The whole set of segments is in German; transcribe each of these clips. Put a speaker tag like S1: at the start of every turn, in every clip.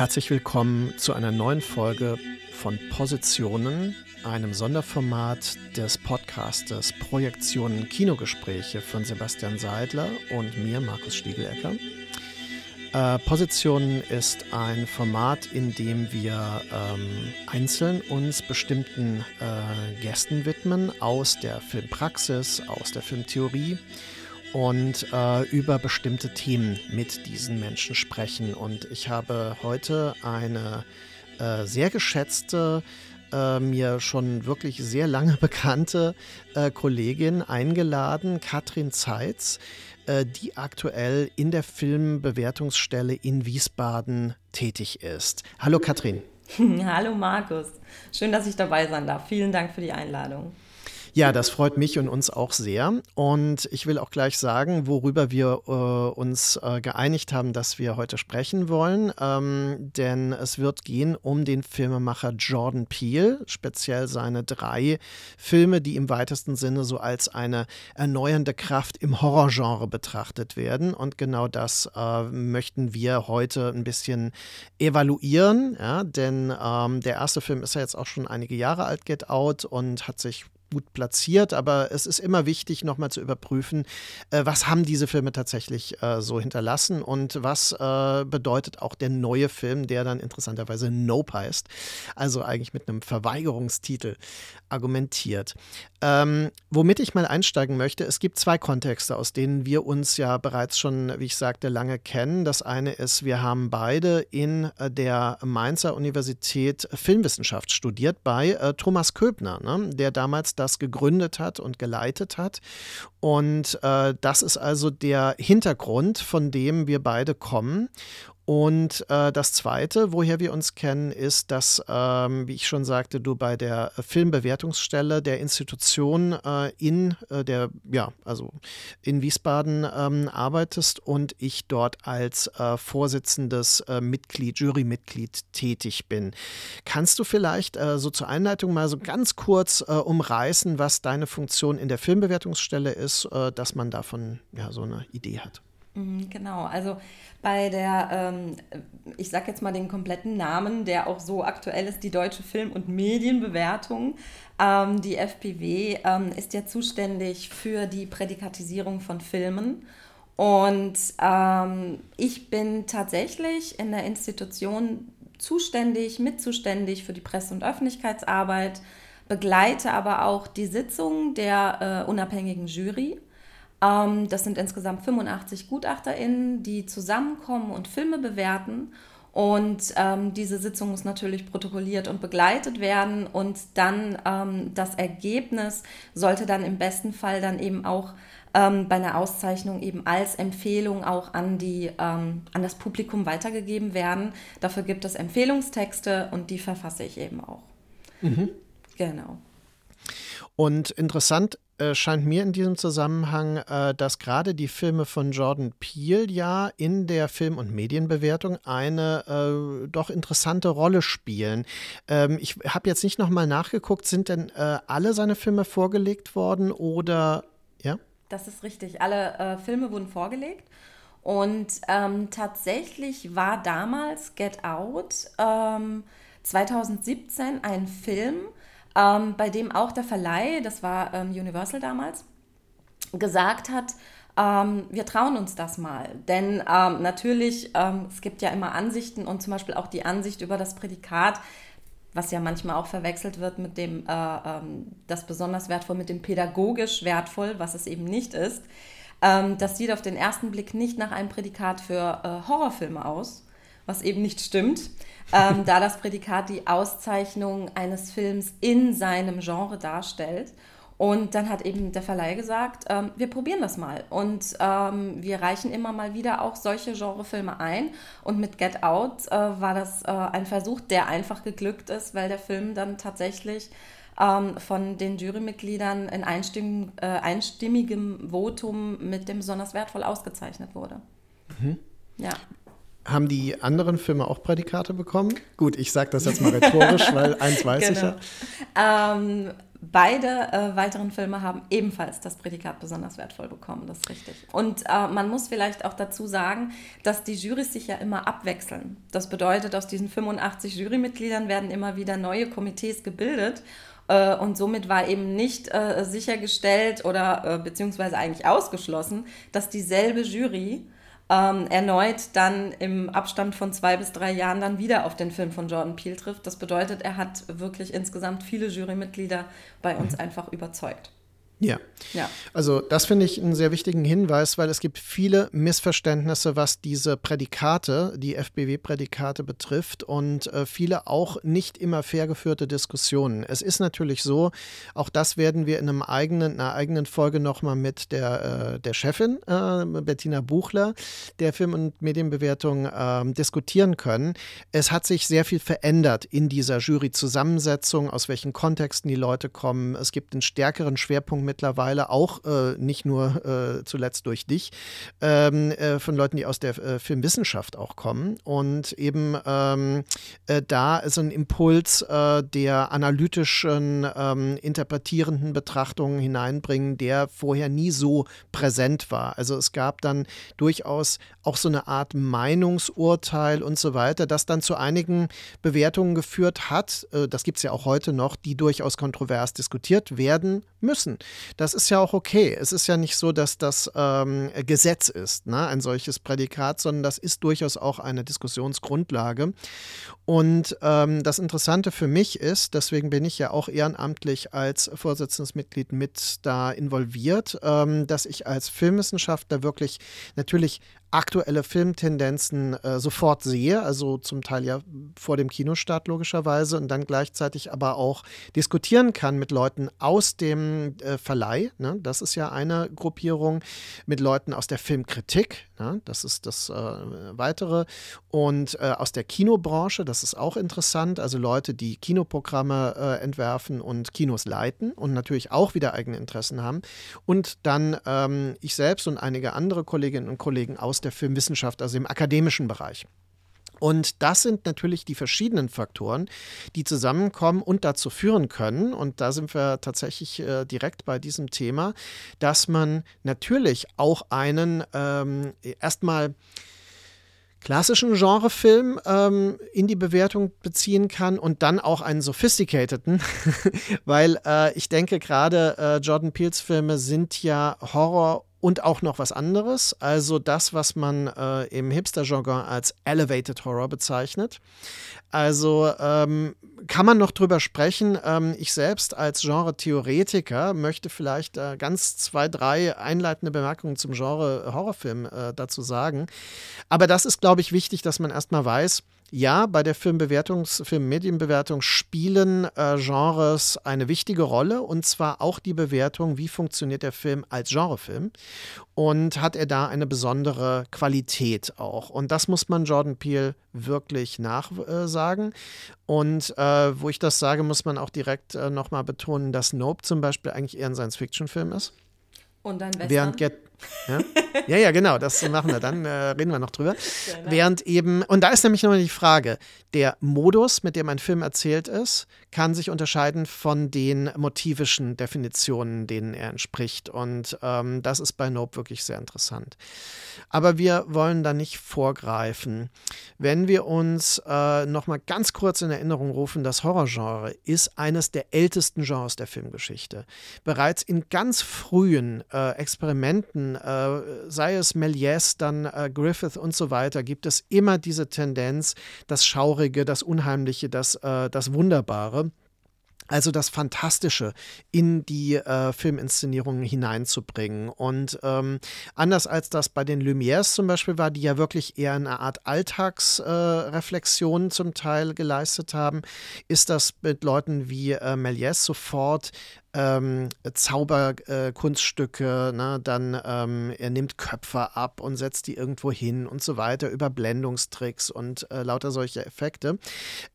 S1: Herzlich willkommen zu einer neuen Folge von Positionen, einem Sonderformat des Podcastes Projektionen Kinogespräche von Sebastian Seidler und mir, Markus Stiegelecker. Äh, Positionen ist ein Format, in dem wir ähm, einzeln uns bestimmten äh, Gästen widmen aus der Filmpraxis, aus der Filmtheorie und äh, über bestimmte Themen mit diesen Menschen sprechen. Und ich habe heute eine äh, sehr geschätzte, äh, mir schon wirklich sehr lange bekannte äh, Kollegin eingeladen, Katrin Zeitz, äh, die aktuell in der Filmbewertungsstelle in Wiesbaden tätig ist. Hallo Katrin.
S2: Hallo Markus, schön, dass ich dabei sein darf. Vielen Dank für die Einladung.
S1: Ja, das freut mich und uns auch sehr. Und ich will auch gleich sagen, worüber wir äh, uns äh, geeinigt haben, dass wir heute sprechen wollen. Ähm, denn es wird gehen um den Filmemacher Jordan Peele, speziell seine drei Filme, die im weitesten Sinne so als eine erneuernde Kraft im Horrorgenre betrachtet werden. Und genau das äh, möchten wir heute ein bisschen evaluieren. Ja? Denn ähm, der erste Film ist ja jetzt auch schon einige Jahre alt, Get Out, und hat sich gut platziert, aber es ist immer wichtig, nochmal zu überprüfen, äh, was haben diese Filme tatsächlich äh, so hinterlassen und was äh, bedeutet auch der neue Film, der dann interessanterweise Nope heißt, also eigentlich mit einem Verweigerungstitel argumentiert. Ähm, womit ich mal einsteigen möchte, es gibt zwei Kontexte, aus denen wir uns ja bereits schon, wie ich sagte, lange kennen. Das eine ist, wir haben beide in äh, der Mainzer Universität Filmwissenschaft studiert bei äh, Thomas Köbner, ne, der damals das gegründet hat und geleitet hat. Und äh, das ist also der Hintergrund, von dem wir beide kommen. Und äh, das Zweite, woher wir uns kennen, ist, dass, ähm, wie ich schon sagte, du bei der Filmbewertungsstelle der Institution äh, in äh, der, ja, also in Wiesbaden ähm, arbeitest und ich dort als äh, Vorsitzendes äh, Mitglied, Jurymitglied tätig bin. Kannst du vielleicht äh, so zur Einleitung mal so ganz kurz umreißen, was deine Funktion in der Filmbewertungsstelle ist, dass man davon ja so eine Idee hat?
S2: Mhm, genau, also bei der, ähm, ich sage jetzt mal den kompletten Namen, der auch so aktuell ist, die Deutsche Film- und Medienbewertung. Ähm, die FPW ähm, ist ja zuständig für die Prädikatisierung von Filmen. Und ähm, ich bin tatsächlich in der Institution zuständig, mitzuständig für die Presse- und Öffentlichkeitsarbeit, begleite aber auch die Sitzung der äh, unabhängigen Jury das sind insgesamt 85 GutachterInnen, die zusammenkommen und Filme bewerten. Und ähm, diese Sitzung muss natürlich protokolliert und begleitet werden. Und dann ähm, das Ergebnis sollte dann im besten Fall dann eben auch ähm, bei einer Auszeichnung eben als Empfehlung auch an, die, ähm, an das Publikum weitergegeben werden. Dafür gibt es Empfehlungstexte und die verfasse ich eben auch. Mhm. Genau.
S1: Und interessant äh, scheint mir in diesem Zusammenhang, äh, dass gerade die Filme von Jordan Peele ja in der Film- und Medienbewertung eine äh, doch interessante Rolle spielen. Ähm, ich habe jetzt nicht nochmal nachgeguckt, sind denn äh, alle seine Filme vorgelegt worden oder ja?
S2: Das ist richtig. Alle äh, Filme wurden vorgelegt. Und ähm, tatsächlich war damals Get Out ähm, 2017 ein Film, ähm, bei dem auch der Verleih, das war ähm, Universal damals, gesagt hat, ähm, wir trauen uns das mal. Denn ähm, natürlich, ähm, es gibt ja immer Ansichten und zum Beispiel auch die Ansicht über das Prädikat, was ja manchmal auch verwechselt wird mit dem, äh, ähm, das besonders wertvoll, mit dem pädagogisch wertvoll, was es eben nicht ist. das sieht auf den ersten Blick nicht nach einem Prädikat für äh, Horrorfilme aus, was eben nicht stimmt ähm, da das Prädikat die Auszeichnung eines Films in seinem Genre darstellt. Und dann hat eben der Verleih gesagt, ähm, wir probieren das mal. Und ähm, wir reichen immer mal wieder auch solche Genrefilme ein. Und mit Get Out äh, war das äh, ein Versuch, der einfach geglückt ist, weil der Film dann tatsächlich ähm, von den Jurymitgliedern in einstimmigem, äh, einstimmigem Votum mit dem besonders wertvoll ausgezeichnet wurde.
S1: Mhm. Ja. Haben die anderen Filme auch Prädikate bekommen? Gut, ich sage das jetzt mal rhetorisch, weil eins weiß genau. ich
S2: ja. Ähm, beide äh, weiteren Filme haben ebenfalls das Prädikat besonders wertvoll bekommen, das ist richtig. Und äh, man muss vielleicht auch dazu sagen, dass die Jurys sich ja immer abwechseln. Das bedeutet, aus diesen 85 Jurymitgliedern werden immer wieder neue Komitees gebildet äh, und somit war eben nicht äh, sichergestellt oder äh, beziehungsweise eigentlich ausgeschlossen, dass dieselbe Jury ähm, erneut dann im Abstand von zwei bis drei Jahren dann wieder auf den Film von Jordan Peele trifft. Das bedeutet, er hat wirklich insgesamt viele Jurymitglieder bei uns mhm. einfach überzeugt.
S1: Ja. ja. Also das finde ich einen sehr wichtigen Hinweis, weil es gibt viele Missverständnisse, was diese Prädikate, die FBW-Prädikate betrifft und äh, viele auch nicht immer fair geführte Diskussionen. Es ist natürlich so, auch das werden wir in einem eigenen, einer eigenen Folge nochmal mit der, äh, der Chefin, äh, Bettina Buchler, der Film- und Medienbewertung ähm, diskutieren können. Es hat sich sehr viel verändert in dieser Juryzusammensetzung, aus welchen Kontexten die Leute kommen. Es gibt einen stärkeren Schwerpunkt mittlerweile auch äh, nicht nur äh, zuletzt durch dich, ähm, äh, von Leuten, die aus der äh, Filmwissenschaft auch kommen und eben ähm, äh, da so ein Impuls äh, der analytischen, ähm, interpretierenden Betrachtungen hineinbringen, der vorher nie so präsent war. Also es gab dann durchaus auch so eine Art Meinungsurteil und so weiter, das dann zu einigen Bewertungen geführt hat. das gibt es ja auch heute noch, die durchaus kontrovers diskutiert werden müssen. Das ist ja auch okay. Es ist ja nicht so, dass das ähm, Gesetz ist, ne? ein solches Prädikat, sondern das ist durchaus auch eine Diskussionsgrundlage. Und ähm, das Interessante für mich ist, deswegen bin ich ja auch ehrenamtlich als Vorsitzendes Mitglied mit da involviert, ähm, dass ich als Filmwissenschaftler wirklich natürlich aktuelle Filmtendenzen äh, sofort sehe, also zum Teil ja vor dem Kinostart logischerweise und dann gleichzeitig aber auch diskutieren kann mit Leuten aus dem äh, Verleih, ne? das ist ja eine Gruppierung, mit Leuten aus der Filmkritik, ne? das ist das äh, weitere und äh, aus der Kinobranche, das ist auch interessant, also Leute, die Kinoprogramme äh, entwerfen und Kinos leiten und natürlich auch wieder eigene Interessen haben und dann ähm, ich selbst und einige andere Kolleginnen und Kollegen aus der Filmwissenschaft, also im akademischen Bereich. Und das sind natürlich die verschiedenen Faktoren, die zusammenkommen und dazu führen können, und da sind wir tatsächlich äh, direkt bei diesem Thema, dass man natürlich auch einen ähm, erstmal klassischen Genrefilm ähm, in die Bewertung beziehen kann und dann auch einen sophisticateden, weil äh, ich denke gerade äh, Jordan Peels Filme sind ja Horror und auch noch was anderes, also das, was man äh, im Hipster-Jargon als Elevated Horror bezeichnet. Also ähm, kann man noch drüber sprechen. Ähm, ich selbst als Genre-Theoretiker möchte vielleicht äh, ganz zwei, drei einleitende Bemerkungen zum Genre Horrorfilm äh, dazu sagen. Aber das ist, glaube ich, wichtig, dass man erstmal weiß, ja, bei der Filmbewertungs-, Filmmedienbewertung spielen äh, Genres eine wichtige Rolle und zwar auch die Bewertung, wie funktioniert der Film als Genrefilm und hat er da eine besondere Qualität auch. Und das muss man Jordan Peele wirklich nachsagen. Und äh, wo ich das sage, muss man auch direkt äh, nochmal betonen, dass Nope zum Beispiel eigentlich eher ein Science-Fiction-Film ist.
S2: Und ein Western.
S1: Während Get ja? ja, ja, genau, das machen wir dann, äh, reden wir noch drüber. Genau. Während eben, und da ist nämlich nochmal die Frage, der Modus, mit dem ein Film erzählt ist, kann sich unterscheiden von den motivischen Definitionen, denen er entspricht. Und ähm, das ist bei Nope wirklich sehr interessant. Aber wir wollen da nicht vorgreifen. Wenn wir uns äh, nochmal ganz kurz in Erinnerung rufen, das Horrorgenre ist eines der ältesten Genres der Filmgeschichte. Bereits in ganz frühen äh, Experimenten äh, sei es Méliès, dann äh, Griffith und so weiter, gibt es immer diese Tendenz, das Schaurige, das Unheimliche, das, äh, das Wunderbare also das Fantastische in die äh, Filminszenierungen hineinzubringen. Und ähm, anders als das bei den Lumières zum Beispiel war, die ja wirklich eher eine Art Alltagsreflexion äh, zum Teil geleistet haben, ist das mit Leuten wie äh, Méliès sofort ähm, Zauberkunststücke, ne? dann ähm, er nimmt Köpfe ab und setzt die irgendwo hin und so weiter, Überblendungstricks und äh, lauter solche Effekte,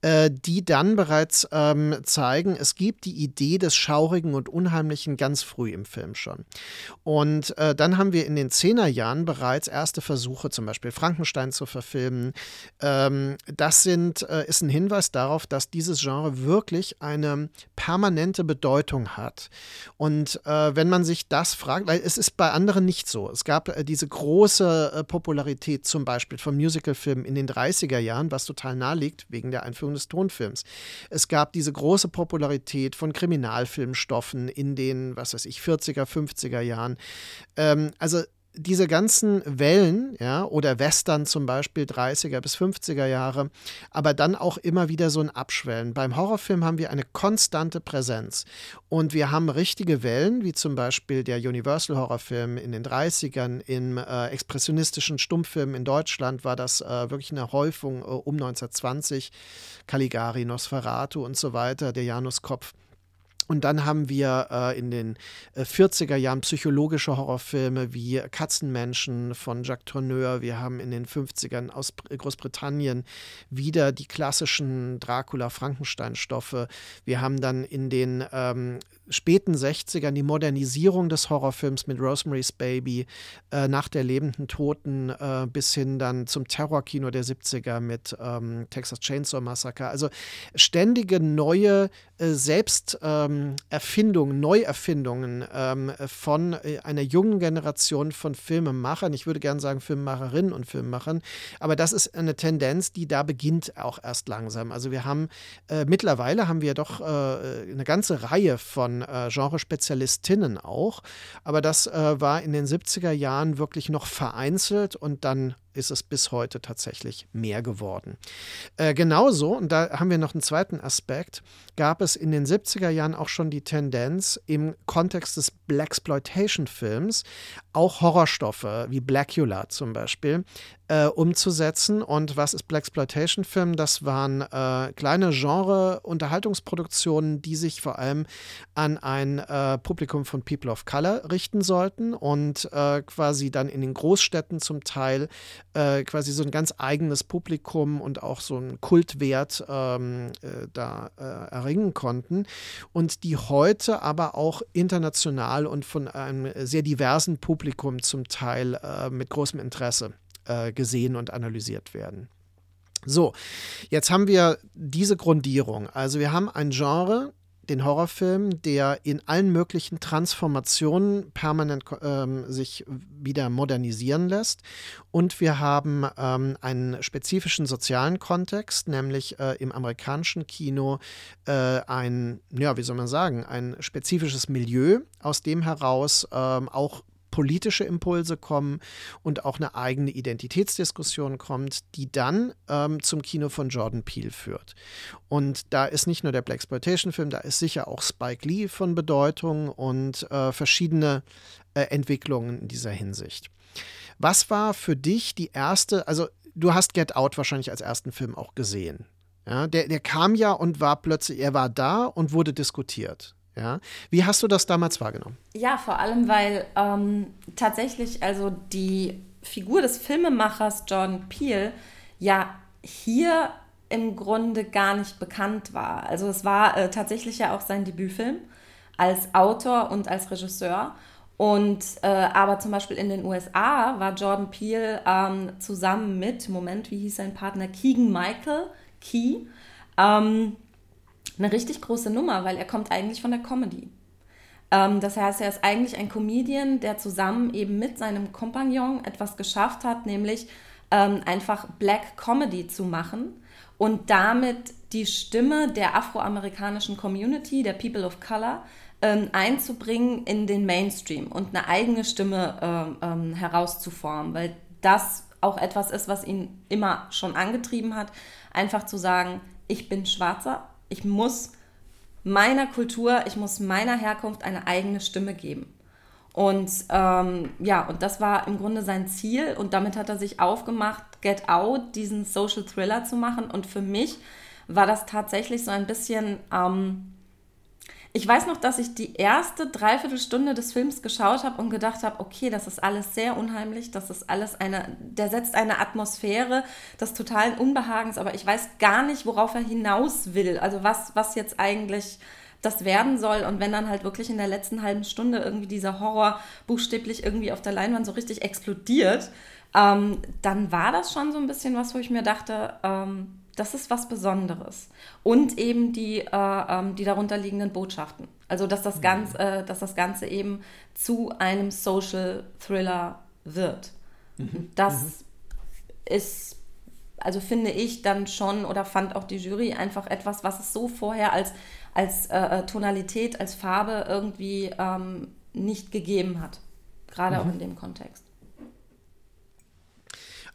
S1: äh, die dann bereits ähm, zeigen, es gibt die Idee des Schaurigen und Unheimlichen ganz früh im Film schon. Und äh, dann haben wir in den Zehnerjahren bereits erste Versuche, zum Beispiel Frankenstein zu verfilmen. Ähm, das sind, äh, ist ein Hinweis darauf, dass dieses Genre wirklich eine permanente Bedeutung hat hat. Und äh, wenn man sich das fragt, weil es ist bei anderen nicht so. Es gab äh, diese große äh, Popularität zum Beispiel von Musicalfilmen in den 30er Jahren, was total nahe liegt wegen der Einführung des Tonfilms. Es gab diese große Popularität von Kriminalfilmstoffen in den, was weiß ich, 40er, 50er Jahren. Ähm, also diese ganzen Wellen, ja, oder Western zum Beispiel 30er bis 50er Jahre, aber dann auch immer wieder so ein Abschwellen. Beim Horrorfilm haben wir eine konstante Präsenz und wir haben richtige Wellen, wie zum Beispiel der Universal-Horrorfilm in den 30ern, im äh, expressionistischen Stummfilm in Deutschland war das äh, wirklich eine Häufung äh, um 1920, Caligari, Nosferatu und so weiter, der Januskopf. Und dann haben wir äh, in den äh, 40er Jahren psychologische Horrorfilme wie Katzenmenschen von Jacques Tourneur. Wir haben in den 50ern aus Großbritannien wieder die klassischen Dracula-Frankenstein-Stoffe. Wir haben dann in den ähm, späten 60ern die Modernisierung des Horrorfilms mit Rosemary's Baby, äh, Nach der lebenden Toten äh, bis hin dann zum Terrorkino der 70er mit ähm, Texas Chainsaw Massacre. Also ständige neue äh, Selbsterfindungen, ähm, Neuerfindungen ähm, von äh, einer jungen Generation von Filmemachern. Ich würde gerne sagen Filmemacherinnen und Filmemachern, aber das ist eine Tendenz, die da beginnt auch erst langsam. Also wir haben äh, mittlerweile haben wir doch äh, eine ganze Reihe von von äh, Genrespezialistinnen auch. Aber das äh, war in den 70er Jahren wirklich noch vereinzelt und dann ist es bis heute tatsächlich mehr geworden. Äh, genauso, und da haben wir noch einen zweiten Aspekt, gab es in den 70er Jahren auch schon die Tendenz, im Kontext des Blaxploitation-Films auch Horrorstoffe wie Blackula zum Beispiel äh, umzusetzen. Und was ist Blaxploitation-Film? Das waren äh, kleine Genre-Unterhaltungsproduktionen, die sich vor allem an ein äh, Publikum von People of Color richten sollten und äh, quasi dann in den Großstädten zum Teil äh, quasi so ein ganz eigenes Publikum und auch so einen Kultwert ähm, äh, da erringen konnten und die heute aber auch international und von einem sehr diversen Publikum zum Teil mit großem Interesse äh, gesehen und analysiert werden. So, jetzt haben wir diese Grundierung. Also wir haben ein Genre, den Horrorfilm, der in allen möglichen Transformationen permanent ähm, sich wieder modernisieren lässt. Und wir haben ähm, einen spezifischen sozialen Kontext, nämlich äh, im amerikanischen Kino äh, ein, ja, wie soll man sagen, ein spezifisches Milieu, aus dem heraus ähm, auch politische Impulse kommen und auch eine eigene Identitätsdiskussion kommt, die dann ähm, zum Kino von Jordan Peele führt. Und da ist nicht nur der Black Exploitation-Film, da ist sicher auch Spike Lee von Bedeutung und äh, verschiedene äh, Entwicklungen in dieser Hinsicht. Was war für dich die erste, also du hast Get Out wahrscheinlich als ersten Film auch gesehen. Ja, der, der kam ja und war plötzlich, er war da und wurde diskutiert. Ja? Wie hast du das damals wahrgenommen?
S2: Ja, vor allem, weil ähm, tatsächlich also die Figur des Filmemachers Jordan Peele ja hier im Grunde gar nicht bekannt war. Also es war äh, tatsächlich ja auch sein Debütfilm als Autor und als Regisseur. Und äh, aber zum Beispiel in den USA war Jordan Peele ähm, zusammen mit, Moment, wie hieß sein Partner? Keegan Michael Key. Ähm, eine richtig große Nummer, weil er kommt eigentlich von der Comedy. Ähm, das heißt, er ist eigentlich ein Comedian, der zusammen eben mit seinem Kompagnon etwas geschafft hat, nämlich ähm, einfach Black Comedy zu machen und damit die Stimme der afroamerikanischen Community, der People of Color, ähm, einzubringen in den Mainstream und eine eigene Stimme ähm, ähm, herauszuformen, weil das auch etwas ist, was ihn immer schon angetrieben hat, einfach zu sagen, ich bin Schwarzer, ich muss meiner Kultur, ich muss meiner Herkunft eine eigene Stimme geben. Und ähm, ja, und das war im Grunde sein Ziel und damit hat er sich aufgemacht, Get Out, diesen Social Thriller zu machen. Und für mich war das tatsächlich so ein bisschen, ähm, ich weiß noch, dass ich die erste Dreiviertelstunde des Films geschaut habe und gedacht habe, okay, das ist alles sehr unheimlich, das ist alles eine, der setzt eine Atmosphäre des totalen Unbehagens, aber ich weiß gar nicht, worauf er hinaus will. Also was, was jetzt eigentlich das werden soll. Und wenn dann halt wirklich in der letzten halben Stunde irgendwie dieser Horror buchstäblich irgendwie auf der Leinwand so richtig explodiert, ähm, dann war das schon so ein bisschen was, wo ich mir dachte, ähm, das ist was Besonderes. Und eben die, äh, ähm, die darunterliegenden Botschaften. Also, dass das, ganz, mhm. äh, dass das Ganze eben zu einem Social Thriller wird. Mhm. Das mhm. ist, also finde ich dann schon oder fand auch die Jury einfach etwas, was es so vorher als, als äh, äh Tonalität, als Farbe irgendwie ähm, nicht gegeben hat. Gerade auch mhm. in dem Kontext.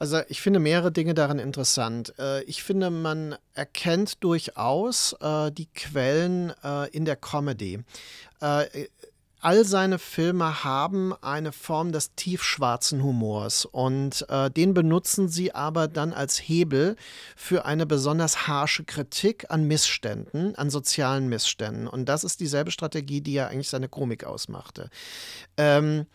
S1: Also ich finde mehrere Dinge daran interessant. Äh, ich finde, man erkennt durchaus äh, die Quellen äh, in der Comedy. All seine Filme haben eine Form des tiefschwarzen Humors und äh, den benutzen sie aber dann als Hebel für eine besonders harsche Kritik an Missständen, an sozialen Missständen. Und das ist dieselbe Strategie, die ja eigentlich seine Komik ausmachte. Ähm,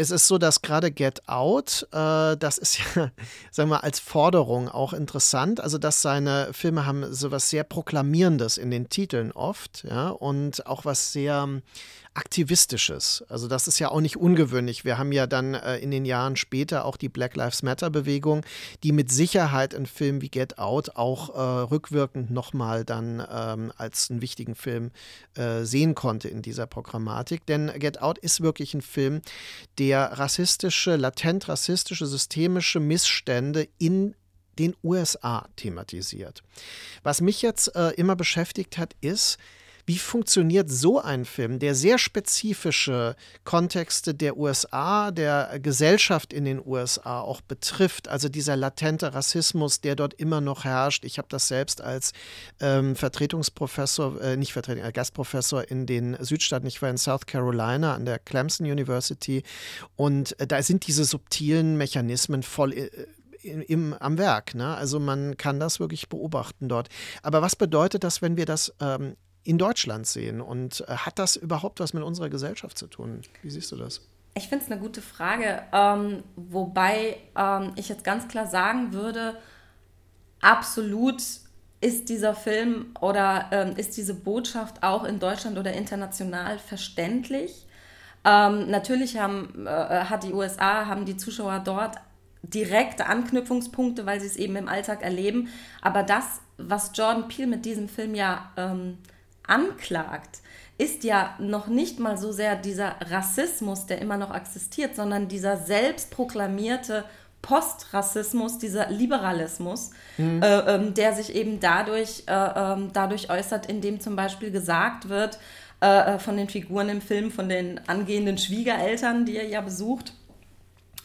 S1: es ist so, dass gerade Get Out, äh, das ist ja, sagen wir, als Forderung auch interessant. Also, dass seine Filme haben sowas sehr Proklamierendes in den Titeln oft, ja, und auch was sehr Aktivistisches. Also das ist ja auch nicht ungewöhnlich. Wir haben ja dann äh, in den Jahren später auch die Black Lives Matter-Bewegung, die mit Sicherheit in Filmen wie Get Out auch äh, rückwirkend nochmal dann ähm, als einen wichtigen Film äh, sehen konnte in dieser Programmatik. Denn Get Out ist wirklich ein Film, der rassistische, latent rassistische, systemische Missstände in den USA thematisiert. Was mich jetzt äh, immer beschäftigt hat, ist, wie funktioniert so ein Film, der sehr spezifische Kontexte der USA, der Gesellschaft in den USA auch betrifft? Also dieser latente Rassismus, der dort immer noch herrscht. Ich habe das selbst als ähm, Vertretungsprofessor, äh, nicht Vertretung, äh, Gastprofessor in den Südstaaten. Ich war in South Carolina an der Clemson University und äh, da sind diese subtilen Mechanismen voll äh, im, am Werk. Ne? Also man kann das wirklich beobachten dort. Aber was bedeutet das, wenn wir das ähm, in Deutschland sehen? Und äh, hat das überhaupt was mit unserer Gesellschaft zu tun? Wie siehst du das?
S2: Ich finde es eine gute Frage, ähm, wobei ähm, ich jetzt ganz klar sagen würde, absolut ist dieser Film oder ähm, ist diese Botschaft auch in Deutschland oder international verständlich. Ähm, natürlich haben, äh, hat die USA, haben die Zuschauer dort direkte Anknüpfungspunkte, weil sie es eben im Alltag erleben. Aber das, was Jordan Peele mit diesem Film ja ähm, anklagt, ist ja noch nicht mal so sehr dieser Rassismus, der immer noch existiert, sondern dieser selbstproklamierte Postrassismus, dieser Liberalismus, mhm. äh, ähm, der sich eben dadurch, äh, äh, dadurch äußert, indem zum Beispiel gesagt wird äh, äh, von den Figuren im Film, von den angehenden Schwiegereltern, die er ja besucht,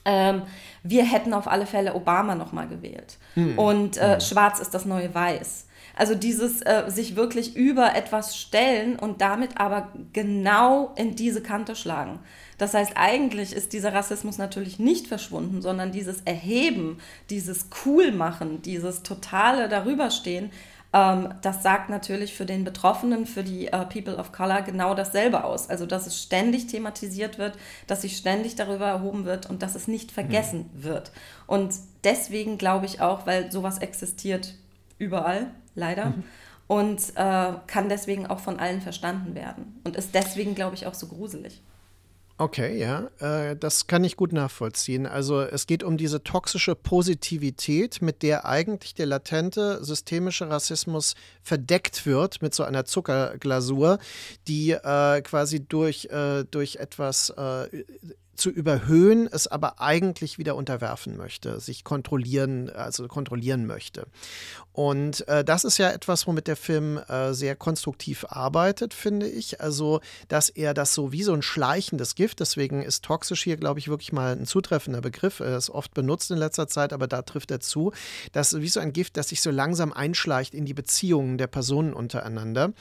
S2: ähm, wir hätten auf alle Fälle Obama nochmal gewählt. Mhm. Und mhm. Schwarz ist das neue Weiß. Also dieses äh, sich wirklich über etwas stellen und damit aber genau in diese Kante schlagen. Das heißt, eigentlich ist dieser Rassismus natürlich nicht verschwunden, sondern dieses Erheben, dieses Coolmachen, dieses totale Darüberstehen, ähm, das sagt natürlich für den Betroffenen, für die äh, People of Color genau dasselbe aus. Also, dass es ständig thematisiert wird, dass sich ständig darüber erhoben wird und dass es nicht vergessen mhm. wird. Und deswegen glaube ich auch, weil sowas existiert überall, leider. Mhm. Und äh, kann deswegen auch von allen verstanden werden. Und ist deswegen, glaube ich, auch so gruselig.
S1: Okay, ja, äh, das kann ich gut nachvollziehen. Also es geht um diese toxische Positivität, mit der eigentlich der latente systemische Rassismus verdeckt wird mit so einer Zuckerglasur, die äh, quasi durch, äh, durch etwas äh, zu überhöhen, es aber eigentlich wieder unterwerfen möchte, sich kontrollieren, also kontrollieren möchte. Und äh, das ist ja etwas, womit der Film äh, sehr konstruktiv arbeitet, finde ich. Also, dass er das so wie so ein schleichendes Gift, deswegen ist toxisch hier, glaube ich, wirklich mal ein zutreffender Begriff. Er ist oft benutzt in letzter Zeit, aber da trifft er zu. Das wie so ein Gift, das sich so langsam einschleicht in die Beziehungen der Personen untereinander.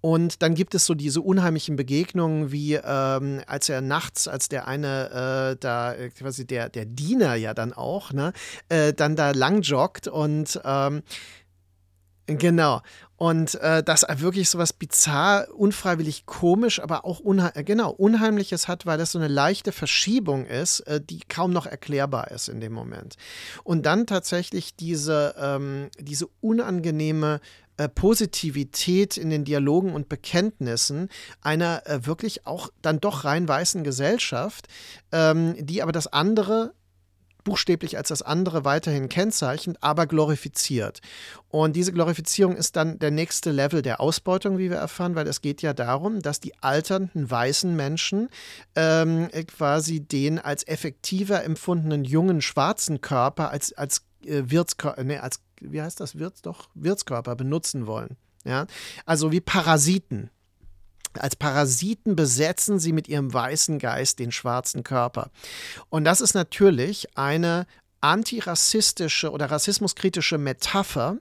S1: Und dann gibt es so diese unheimlichen Begegnungen, wie ähm, als er nachts, als der eine äh, da äh, quasi der, der Diener ja dann auch, ne, äh, dann da lang joggt und ähm, Genau. Und äh, das wirklich so was bizarr, unfreiwillig komisch, aber auch unheim äh, genau, Unheimliches hat, weil das so eine leichte Verschiebung ist, äh, die kaum noch erklärbar ist in dem Moment. Und dann tatsächlich diese, ähm, diese unangenehme äh, Positivität in den Dialogen und Bekenntnissen einer äh, wirklich auch dann doch rein weißen Gesellschaft, ähm, die aber das andere buchstäblich als das andere weiterhin kennzeichnet, aber glorifiziert. Und diese Glorifizierung ist dann der nächste Level der Ausbeutung, wie wir erfahren, weil es geht ja darum, dass die alternden weißen Menschen ähm, quasi den als effektiver empfundenen jungen schwarzen Körper als, als äh, Wirtskörper, nee, als, wie heißt das, Wirts, doch, Wirtskörper benutzen wollen. Ja? Also wie Parasiten. Als Parasiten besetzen sie mit ihrem weißen Geist den schwarzen Körper. Und das ist natürlich eine antirassistische oder rassismuskritische Metapher,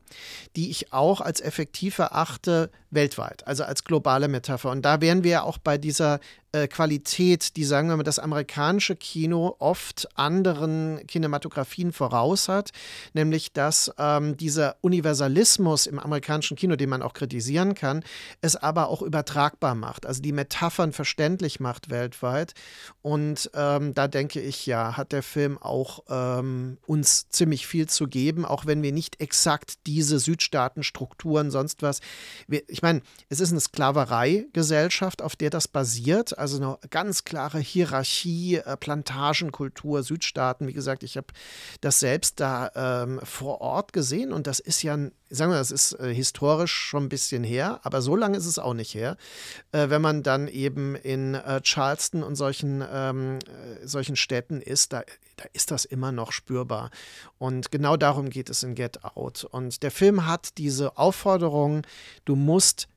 S1: die ich auch als effektiv erachte weltweit, also als globale Metapher. Und da wären wir ja auch bei dieser äh, Qualität, die, sagen wir mal, das amerikanische Kino oft anderen Kinematografien voraus hat, nämlich dass ähm, dieser Universalismus im amerikanischen Kino, den man auch kritisieren kann, es aber auch übertragbar macht, also die Metaphern verständlich macht weltweit. Und ähm, da denke ich, ja, hat der Film auch ähm, uns ziemlich viel zu geben, auch wenn wir nicht exakt diese Südstaatenstrukturen, sonst was. Wir, ich meine, es ist eine Sklavereigesellschaft, auf der das basiert also eine ganz klare Hierarchie, äh, Plantagenkultur, Südstaaten. Wie gesagt, ich habe das selbst da ähm, vor Ort gesehen und das ist ja, sagen wir, das ist äh, historisch schon ein bisschen her, aber so lange ist es auch nicht her. Äh, wenn man dann eben in äh, Charleston und solchen, ähm, äh, solchen Städten ist, da, da ist das immer noch spürbar. Und genau darum geht es in Get Out. Und der Film hat diese Aufforderung, du musst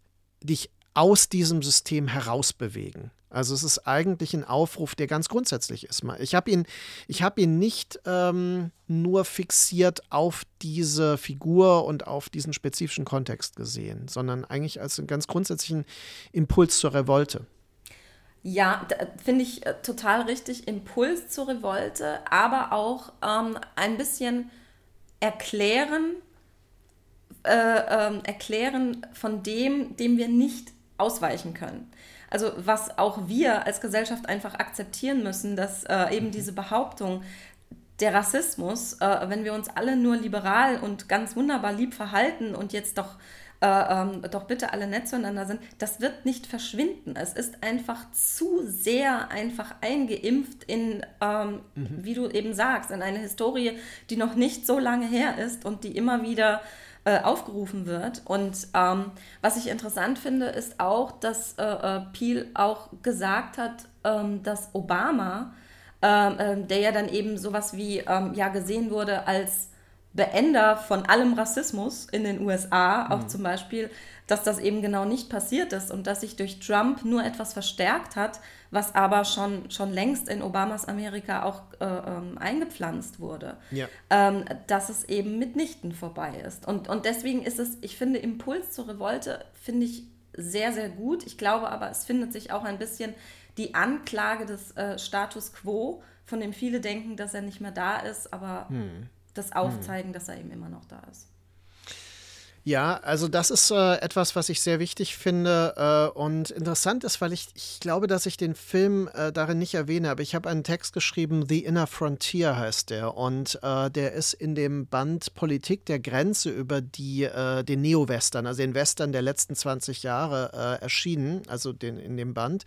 S1: dich aus diesem System herausbewegen. Also es ist eigentlich ein Aufruf, der ganz grundsätzlich ist. Ich habe ihn, hab ihn nicht ähm, nur fixiert auf diese Figur und auf diesen spezifischen Kontext gesehen, sondern eigentlich als einen ganz grundsätzlichen Impuls zur Revolte.
S2: Ja, finde ich äh, total richtig. Impuls zur Revolte, aber auch ähm, ein bisschen erklären, äh, ähm, erklären von dem, dem wir nicht ausweichen können. Also was auch wir als Gesellschaft einfach akzeptieren müssen, dass äh, eben diese Behauptung, der Rassismus, äh, wenn wir uns alle nur liberal und ganz wunderbar lieb verhalten und jetzt doch, äh, ähm, doch bitte alle nett zueinander sind, das wird nicht verschwinden. Es ist einfach zu sehr einfach eingeimpft in, ähm, mhm. wie du eben sagst, in eine Historie, die noch nicht so lange her ist und die immer wieder äh, aufgerufen wird. Und ähm, was ich interessant finde, ist auch, dass äh, äh Peel auch gesagt hat, ähm, dass Obama, ähm, der ja dann eben sowas wie ähm, ja gesehen wurde als Beender von allem Rassismus in den USA, auch mhm. zum Beispiel, dass das eben genau nicht passiert ist und dass sich durch Trump nur etwas verstärkt hat, was aber schon, schon längst in Obamas Amerika auch äh, ähm, eingepflanzt wurde, ja. ähm, dass es eben mitnichten vorbei ist. Und, und deswegen ist es, ich finde, Impuls zur Revolte finde ich sehr, sehr gut. Ich glaube aber, es findet sich auch ein bisschen die Anklage des äh, Status quo, von dem viele denken, dass er nicht mehr da ist, aber hm. das Aufzeigen, hm. dass er eben immer noch da ist.
S1: Ja, also das ist äh, etwas, was ich sehr wichtig finde äh, und interessant ist, weil ich, ich glaube, dass ich den Film äh, darin nicht erwähne, aber ich habe einen Text geschrieben, The Inner Frontier heißt der und äh, der ist in dem Band Politik der Grenze über die, äh, den Neo-Western, also den Western der letzten 20 Jahre äh, erschienen, also den, in dem Band.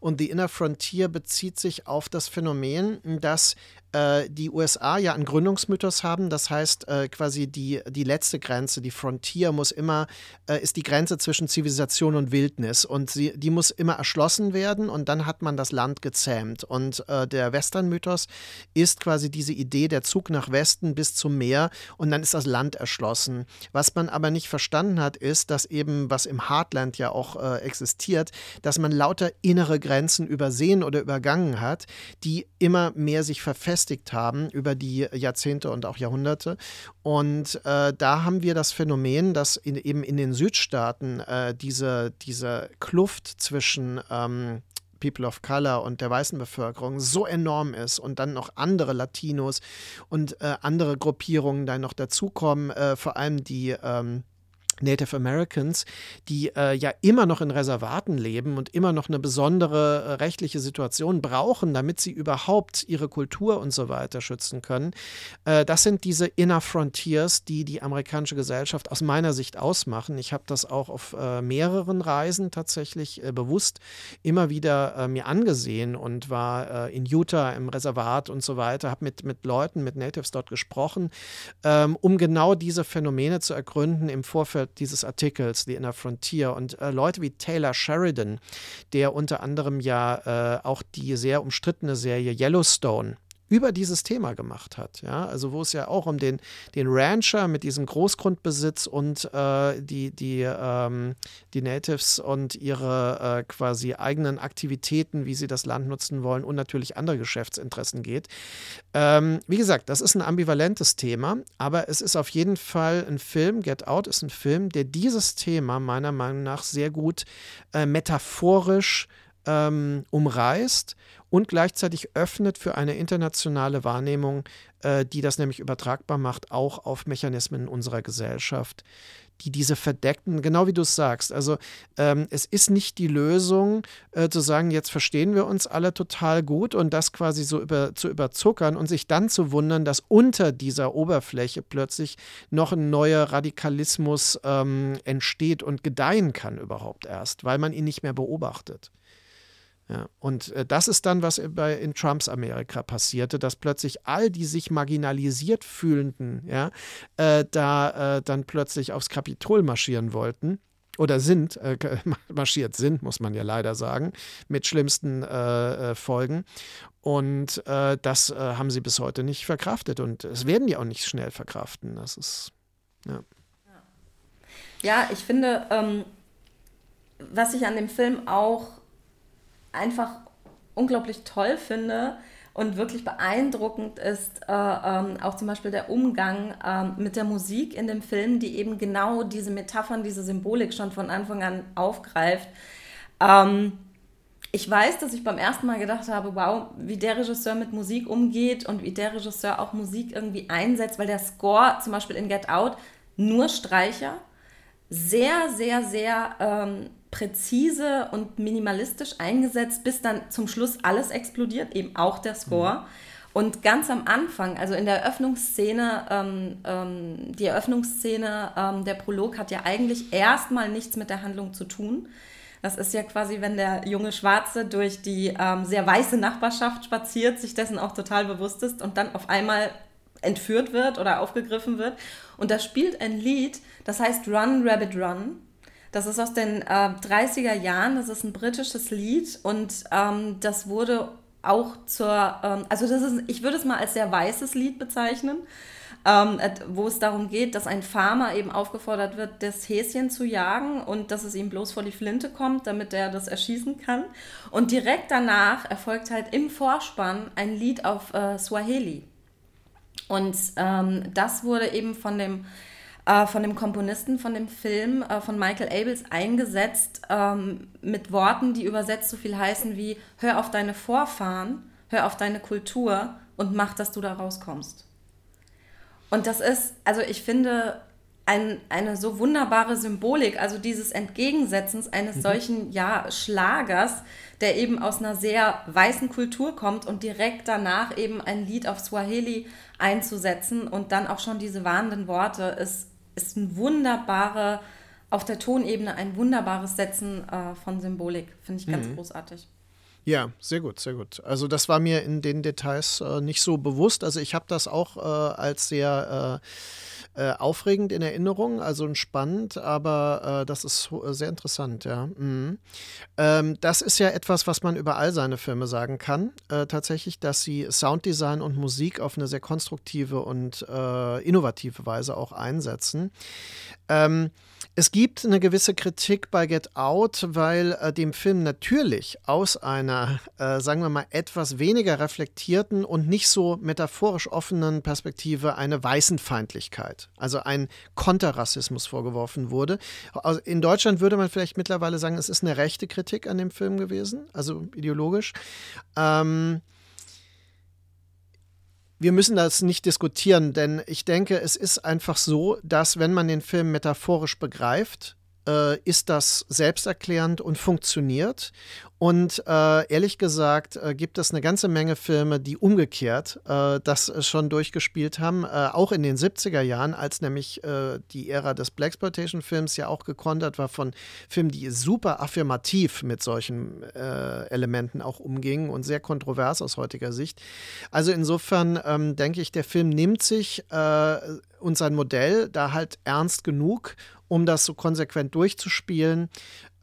S1: Und The Inner Frontier bezieht sich auf das Phänomen, dass äh, die USA ja einen Gründungsmythos haben. Das heißt, äh, quasi die, die letzte Grenze, die Frontier, muss immer, äh, ist die Grenze zwischen Zivilisation und Wildnis. Und sie, die muss immer erschlossen werden und dann hat man das Land gezähmt. Und äh, der Western-Mythos ist quasi diese Idee, der Zug nach Westen bis zum Meer und dann ist das Land erschlossen. Was man aber nicht verstanden hat, ist, dass eben, was im Heartland ja auch äh, existiert, dass man lauter innere Grenzen übersehen oder übergangen hat, die immer mehr sich verfestigen gefestigt haben über die Jahrzehnte und auch Jahrhunderte. Und äh, da haben wir das Phänomen, dass in, eben in den Südstaaten äh, diese, diese Kluft zwischen ähm, People of Color und der weißen Bevölkerung so enorm ist und dann noch andere Latinos und äh, andere Gruppierungen da noch dazukommen, äh, vor allem die ähm, Native Americans, die äh, ja immer noch in Reservaten leben und immer noch eine besondere äh, rechtliche Situation brauchen, damit sie überhaupt ihre Kultur und so weiter schützen können. Äh, das sind diese Inner Frontiers, die die amerikanische Gesellschaft aus meiner Sicht ausmachen. Ich habe das auch auf äh, mehreren Reisen tatsächlich äh, bewusst immer wieder äh, mir angesehen und war in Utah im Reservat und so weiter, habe mit, mit Leuten, mit Natives dort gesprochen, ähm, um genau diese Phänomene zu ergründen im Vorfeld dieses Artikels, The Inner Frontier. Und äh, Leute wie Taylor Sheridan, der unter anderem ja äh, auch die sehr umstrittene Serie Yellowstone über dieses Thema gemacht hat. Ja? Also wo es ja auch um den, den Rancher mit diesem Großgrundbesitz und äh, die, die, ähm, die Natives und ihre äh, quasi eigenen Aktivitäten, wie sie das Land nutzen wollen und natürlich andere Geschäftsinteressen geht. Ähm, wie gesagt, das ist ein ambivalentes Thema, aber es ist auf jeden Fall ein Film, Get Out ist ein Film, der dieses Thema meiner Meinung nach sehr gut äh, metaphorisch ähm, umreißt und gleichzeitig öffnet für eine internationale Wahrnehmung, äh, die das nämlich übertragbar macht, auch auf Mechanismen in unserer Gesellschaft, die diese verdeckten, genau wie du es sagst, also ähm, es ist nicht die Lösung äh, zu sagen, jetzt verstehen wir uns alle total gut und das quasi so über, zu überzuckern und sich dann zu wundern, dass unter dieser Oberfläche plötzlich noch ein neuer Radikalismus ähm, entsteht und gedeihen kann überhaupt erst, weil man ihn nicht mehr beobachtet. Ja, und äh, das ist dann, was bei, in Trumps Amerika passierte, dass plötzlich all die sich marginalisiert fühlenden, ja, äh, da äh, dann plötzlich aufs Kapitol marschieren wollten oder sind, äh, marschiert sind, muss man ja leider sagen, mit schlimmsten äh, äh, Folgen. Und das haben sie bis heute nicht verkraftet und es werden die auch nicht schnell verkraften. Das ist, ja.
S2: Ja, ich finde, ähm, was ich an dem Film auch einfach unglaublich toll finde und wirklich beeindruckend ist äh, ähm, auch zum Beispiel der Umgang ähm, mit der Musik in dem Film, die eben genau diese Metaphern, diese Symbolik schon von Anfang an aufgreift. Ähm, ich weiß, dass ich beim ersten Mal gedacht habe, wow, wie der Regisseur mit Musik umgeht und wie der Regisseur auch Musik irgendwie einsetzt, weil der Score zum Beispiel in Get Out nur Streicher, sehr, sehr, sehr ähm, präzise und minimalistisch eingesetzt, bis dann zum Schluss alles explodiert, eben auch der Score. Mhm. Und ganz am Anfang, also in der Eröffnungsszene, ähm, ähm, die Eröffnungsszene, ähm, der Prolog hat ja eigentlich erstmal nichts mit der Handlung zu tun. Das ist ja quasi, wenn der junge Schwarze durch die ähm, sehr weiße Nachbarschaft spaziert, sich dessen auch total bewusst ist und dann auf einmal entführt wird oder aufgegriffen wird. Und da spielt ein Lied, das heißt Run, Rabbit, Run. Das ist aus den äh, 30er Jahren, das ist ein britisches Lied und ähm, das wurde auch zur, ähm, also das ist, ich würde es mal als sehr weißes Lied bezeichnen, ähm, wo es darum geht, dass ein Farmer eben aufgefordert wird, das Häschen zu jagen und dass es ihm bloß vor die Flinte kommt, damit er das erschießen kann. Und direkt danach erfolgt halt im Vorspann ein Lied auf äh, Swahili. Und ähm, das wurde eben von dem äh, von dem Komponisten von dem Film, äh, von Michael Abels, eingesetzt ähm, mit Worten, die übersetzt so viel heißen wie Hör auf deine Vorfahren, hör auf deine Kultur und mach, dass du da rauskommst. Und das ist, also ich finde, ein, eine so wunderbare Symbolik, also dieses Entgegensetzens eines mhm. solchen ja, Schlagers, der eben aus einer sehr weißen Kultur kommt und direkt danach eben ein Lied auf Swahili einzusetzen und dann auch schon diese warnenden Worte ist ist ein wunderbare, auf der Tonebene ein wunderbares Setzen äh, von Symbolik. Finde ich ganz mhm. großartig.
S1: Ja, sehr gut, sehr gut. Also das war mir in den Details äh, nicht so bewusst. Also ich habe das auch äh, als sehr äh, äh aufregend in Erinnerung, also spannend, aber äh, das ist äh, sehr interessant, ja. Mhm. Ähm, das ist ja etwas, was man über all seine Filme sagen kann. tatsächlich, dass sie Sounddesign und Musik auf eine sehr konstruktive und innovative Weise auch einsetzen. Ähm, es gibt eine gewisse Kritik bei Get Out, weil äh, dem Film natürlich aus einer, äh, sagen wir mal, etwas weniger reflektierten und nicht so metaphorisch offenen Perspektive eine Weißenfeindlichkeit, also ein Konterrassismus vorgeworfen wurde. Also in Deutschland würde man vielleicht mittlerweile sagen, es ist eine rechte Kritik an dem Film gewesen, also ideologisch. Ähm, wir müssen das nicht diskutieren, denn ich denke, es ist einfach so, dass wenn man den Film metaphorisch begreift, äh, ist das selbsterklärend und funktioniert. Und äh, ehrlich gesagt äh, gibt es eine ganze Menge Filme, die umgekehrt äh, das schon durchgespielt haben, äh, auch in den 70er Jahren, als nämlich äh, die Ära des Blaxploitation-Films ja auch gekontert war von Filmen, die super affirmativ mit solchen äh, Elementen auch umgingen und sehr kontrovers aus heutiger Sicht. Also insofern ähm, denke ich, der Film nimmt sich und sein Modell da halt ernst genug um das so konsequent durchzuspielen.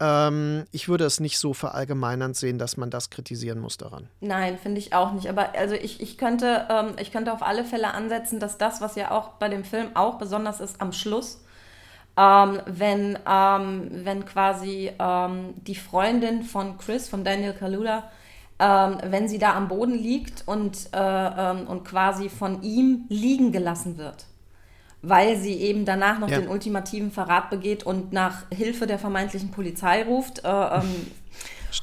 S1: Ähm, ich würde es nicht so verallgemeinernd sehen, dass man das kritisieren muss daran.
S2: Nein, finde ich auch nicht. Aber also ich, ich, könnte, ähm, ich könnte auf alle Fälle ansetzen, dass das, was ja auch bei dem Film auch besonders ist, am Schluss, ähm, wenn, ähm, wenn quasi ähm, die Freundin von Chris, von Daniel Kaluda, ähm, wenn sie da am Boden liegt und, äh, und quasi von ihm liegen gelassen wird weil sie eben danach noch ja. den ultimativen Verrat begeht und nach Hilfe der vermeintlichen Polizei ruft. Äh, ähm,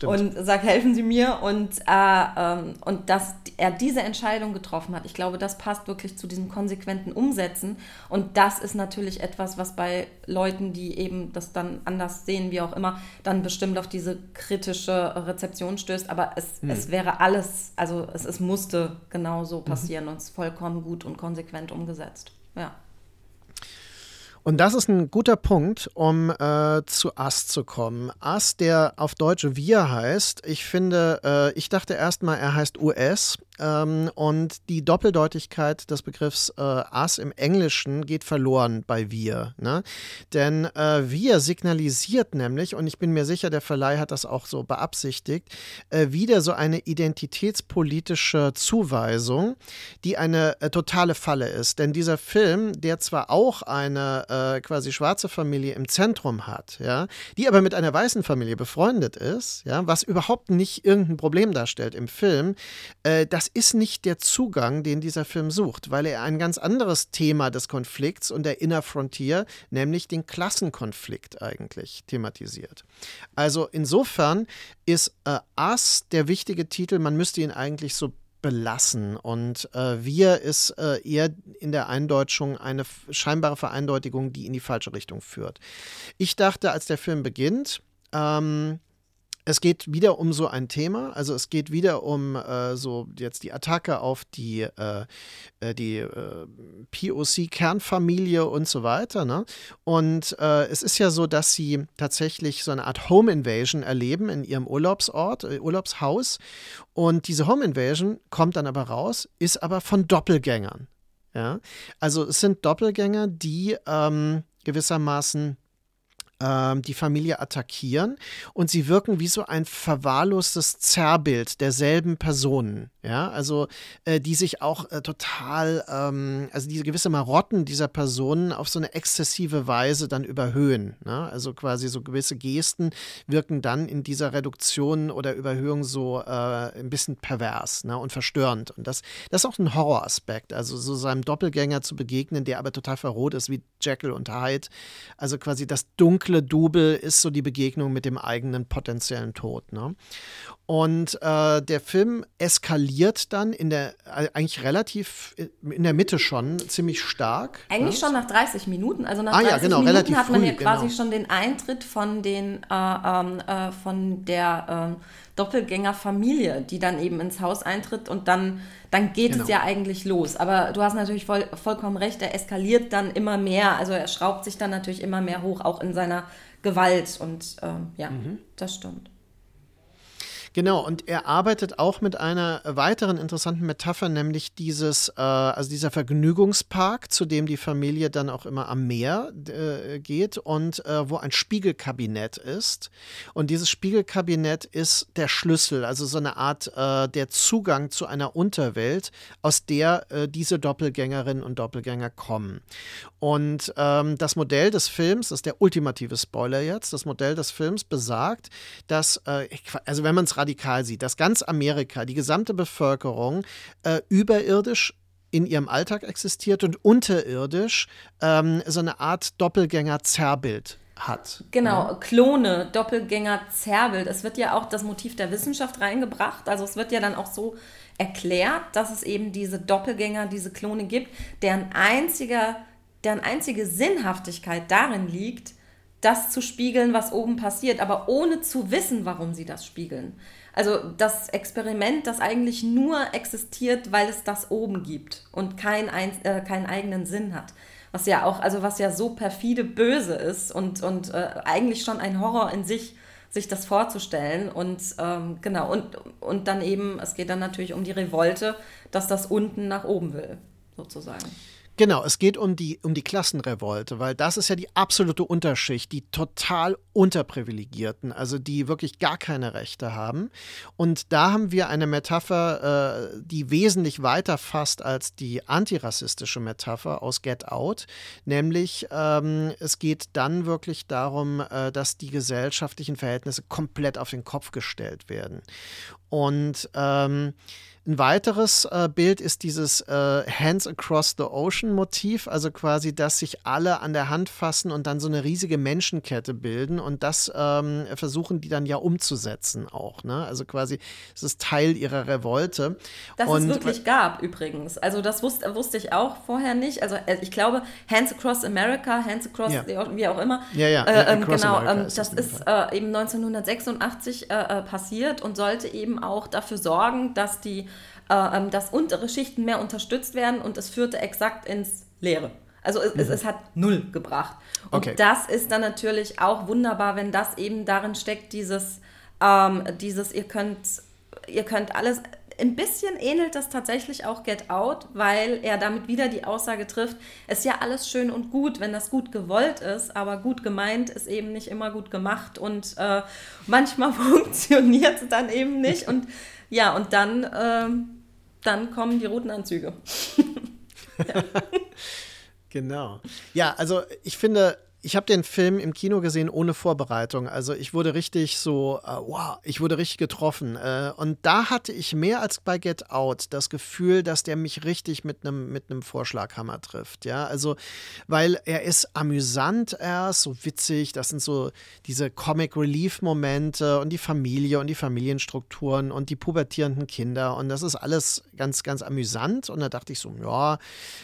S2: und sagt, helfen Sie mir. Und, äh, ähm, und dass er diese Entscheidung getroffen hat, ich glaube, das passt wirklich zu diesem konsequenten Umsetzen. Und das ist natürlich etwas, was bei Leuten, die eben das dann anders sehen, wie auch immer, dann bestimmt auf diese kritische Rezeption stößt. Aber es, hm. es wäre alles, also es, es musste genauso mhm. passieren mhm. und es ist vollkommen gut und konsequent umgesetzt. Ja.
S1: Und das ist ein guter Punkt, um äh, zu Ast zu kommen. Ast, der auf Deutsch Wir heißt, ich finde, äh, ich dachte erstmal, er heißt US, ähm, und die Doppeldeutigkeit des Begriffs äh, us im Englischen geht verloren bei wir. Ne? Denn äh, wir signalisiert nämlich, und ich bin mir sicher, der Verleih hat das auch so beabsichtigt, äh, wieder so eine identitätspolitische Zuweisung, die eine äh, totale Falle ist. Denn dieser Film, der zwar auch eine äh, quasi schwarze Familie im Zentrum hat, ja, die aber mit einer weißen Familie befreundet ist, ja, was überhaupt nicht irgendein Problem darstellt im Film, äh, das ist nicht der Zugang, den dieser Film sucht, weil er ein ganz anderes Thema des Konflikts und der Inner Frontier, nämlich den Klassenkonflikt eigentlich thematisiert. Also insofern ist äh, Us der wichtige Titel, man müsste ihn eigentlich so belassen. Und äh, wir ist äh, eher in der Eindeutschung eine scheinbare Vereindeutigung, die in die falsche Richtung führt. Ich dachte, als der Film beginnt, ähm, es geht wieder um so ein Thema, also es geht wieder um äh, so jetzt die Attacke auf die, äh, äh die äh, POC-Kernfamilie und so weiter. Ne? Und äh, es ist ja so, dass sie tatsächlich so eine Art Home Invasion erleben in ihrem Urlaubsort, äh, Urlaubshaus. Und diese Home Invasion kommt dann aber raus, ist aber von Doppelgängern. Ja? Also es sind Doppelgänger, die ähm, gewissermaßen ähm, die Familie attackieren und sie wirken wie so ein verwahrlostes Zerrbild derselben Personen. Ja, also äh, die sich auch äh, total, ähm, also diese gewisse Marotten dieser Personen auf so eine exzessive Weise dann überhöhen. Ne? Also quasi so gewisse Gesten wirken dann in dieser Reduktion oder Überhöhung so äh, ein bisschen pervers ne? und verstörend. Und das, das ist auch ein Horroraspekt, also so seinem Doppelgänger zu begegnen, der aber total verroht ist wie Jekyll und Hyde. Also quasi das dunkle Double ist so die Begegnung mit dem eigenen potenziellen Tod. Ne? Und äh, der Film eskaliert dann in der äh, eigentlich relativ äh, in der Mitte schon ziemlich stark.
S2: Eigentlich ne? schon nach 30 Minuten. Also nach ah, 30 ja, genau, Minuten hat man früh, ja quasi genau. schon den Eintritt von den äh, ähm, äh, von der ähm, Doppelgängerfamilie, die dann eben ins Haus eintritt und dann, dann geht genau. es ja eigentlich los. Aber du hast natürlich voll, vollkommen recht, er eskaliert dann immer mehr. Also er schraubt sich dann natürlich immer mehr hoch, auch in seiner Gewalt. Und ähm, ja, mhm. das stimmt.
S1: Genau, und er arbeitet auch mit einer weiteren interessanten Metapher, nämlich dieses, äh, also dieser Vergnügungspark, zu dem die Familie dann auch immer am Meer äh, geht und äh, wo ein Spiegelkabinett ist. Und dieses Spiegelkabinett ist der Schlüssel, also so eine Art äh, der Zugang zu einer Unterwelt, aus der äh, diese Doppelgängerinnen und Doppelgänger kommen. Und ähm, das Modell des Films, das ist der ultimative Spoiler jetzt, das Modell des Films besagt, dass, äh, also wenn man es radikal sieht, dass ganz Amerika, die gesamte Bevölkerung äh, überirdisch in ihrem Alltag existiert und unterirdisch ähm, so eine Art Doppelgänger-Zerrbild hat.
S2: Genau, ja. Klone, Doppelgänger, Zerrbild. Es wird ja auch das Motiv der Wissenschaft reingebracht. Also es wird ja dann auch so erklärt, dass es eben diese Doppelgänger, diese Klone gibt, deren, einziger, deren einzige Sinnhaftigkeit darin liegt, das zu spiegeln, was oben passiert, aber ohne zu wissen, warum sie das spiegeln. Also das Experiment, das eigentlich nur existiert, weil es das oben gibt und kein, äh, keinen eigenen Sinn hat. Was ja auch, also was ja so perfide böse ist und, und äh, eigentlich schon ein Horror in sich, sich das vorzustellen. Und ähm, genau, und, und dann eben, es geht dann natürlich um die Revolte, dass das unten nach oben will, sozusagen.
S1: Genau, es geht um die, um die Klassenrevolte, weil das ist ja die absolute Unterschicht, die total unterprivilegierten, also die wirklich gar keine Rechte haben. Und da haben wir eine Metapher, äh, die wesentlich weiter fasst als die antirassistische Metapher aus Get Out, nämlich ähm, es geht dann wirklich darum, äh, dass die gesellschaftlichen Verhältnisse komplett auf den Kopf gestellt werden. Und ähm, ein weiteres äh, Bild ist dieses äh, Hands Across the Ocean Motiv, also quasi, dass sich alle an der Hand fassen und dann so eine riesige Menschenkette bilden und das ähm, versuchen die dann ja umzusetzen auch. Ne? Also quasi, es ist Teil ihrer Revolte.
S2: Das
S1: und,
S2: es wirklich gab übrigens. Also das wusste, wusste ich auch vorher nicht. Also äh, ich glaube, Hands Across America, Hands Across, ja. wie auch immer.
S1: Ja, ja,
S2: äh, ähm, genau. Ähm, das ist äh, eben 1986 äh, passiert und sollte eben auch dafür sorgen, dass die äh, ähm, dass untere Schichten mehr unterstützt werden und es führte exakt ins Leere. Also es, mhm. es, es, hat null gebracht. Und okay. das ist dann natürlich auch wunderbar, wenn das eben darin steckt, dieses, ähm, dieses ihr könnt, ihr könnt alles, ein bisschen ähnelt das tatsächlich auch Get Out, weil er damit wieder die Aussage trifft, es ist ja alles schön und gut, wenn das gut gewollt ist, aber gut gemeint ist eben nicht immer gut gemacht und äh, manchmal funktioniert es dann eben nicht. Und ja, und dann... Ähm, dann kommen die roten Anzüge.
S1: ja. genau. Ja, also ich finde, ich habe den Film im Kino gesehen ohne Vorbereitung. Also ich wurde richtig so, uh, wow, ich wurde richtig getroffen. Uh, und da hatte ich mehr als bei Get Out das Gefühl, dass der mich richtig mit einem mit Vorschlaghammer trifft. Ja, also weil er ist amüsant, er ist so witzig. Das sind so diese Comic Relief Momente und die Familie und die Familienstrukturen und die pubertierenden Kinder und das ist alles ganz ganz amüsant. Und da dachte ich so, ja,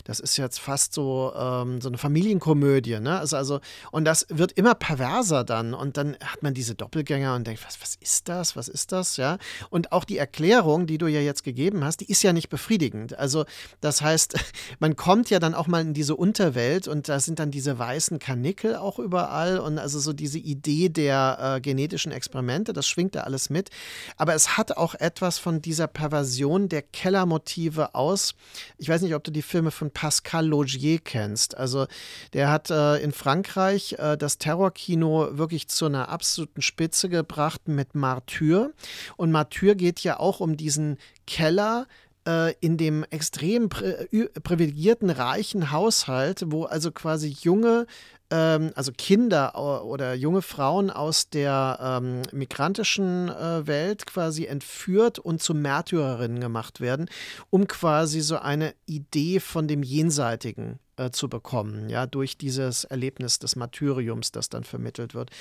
S1: das ist jetzt fast so ähm, so eine Familienkomödie. Ne? Also also und das wird immer perverser dann. Und dann hat man diese Doppelgänger und denkt, was, was ist das? Was ist das? Ja. Und auch die Erklärung, die du ja jetzt gegeben hast, die ist ja nicht befriedigend. Also, das heißt, man kommt ja dann auch mal in diese Unterwelt und da sind dann diese weißen Karnickel auch überall und also so diese Idee der äh, genetischen Experimente, das schwingt da alles mit. Aber es hat auch etwas von dieser Perversion der Kellermotive aus. Ich weiß nicht, ob du die Filme von Pascal Logier kennst. Also, der hat äh, in Frankreich Frankreich äh, das Terrorkino wirklich zu einer absoluten Spitze gebracht mit Martyr. Und Martyr geht ja auch um diesen Keller, äh, in dem extrem privilegierten, reichen Haushalt, wo also quasi junge ähm, also Kinder oder junge Frauen aus der ähm, migrantischen äh, Welt quasi entführt und zu Märtyrerinnen gemacht werden, um quasi so eine Idee von dem Jenseitigen äh, zu bekommen, ja, durch dieses Erlebnis des Martyriums, das dann vermittelt wird.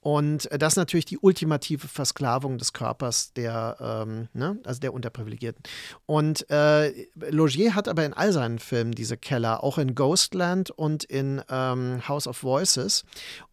S1: Und äh, das ist natürlich die ultimative Versklavung des Körpers der, ähm, ne, also der Unterprivilegierten. Und äh, Logier hat aber in all seinen Filmen diese Keller, auch in Ghostland und in ähm, House of Voices.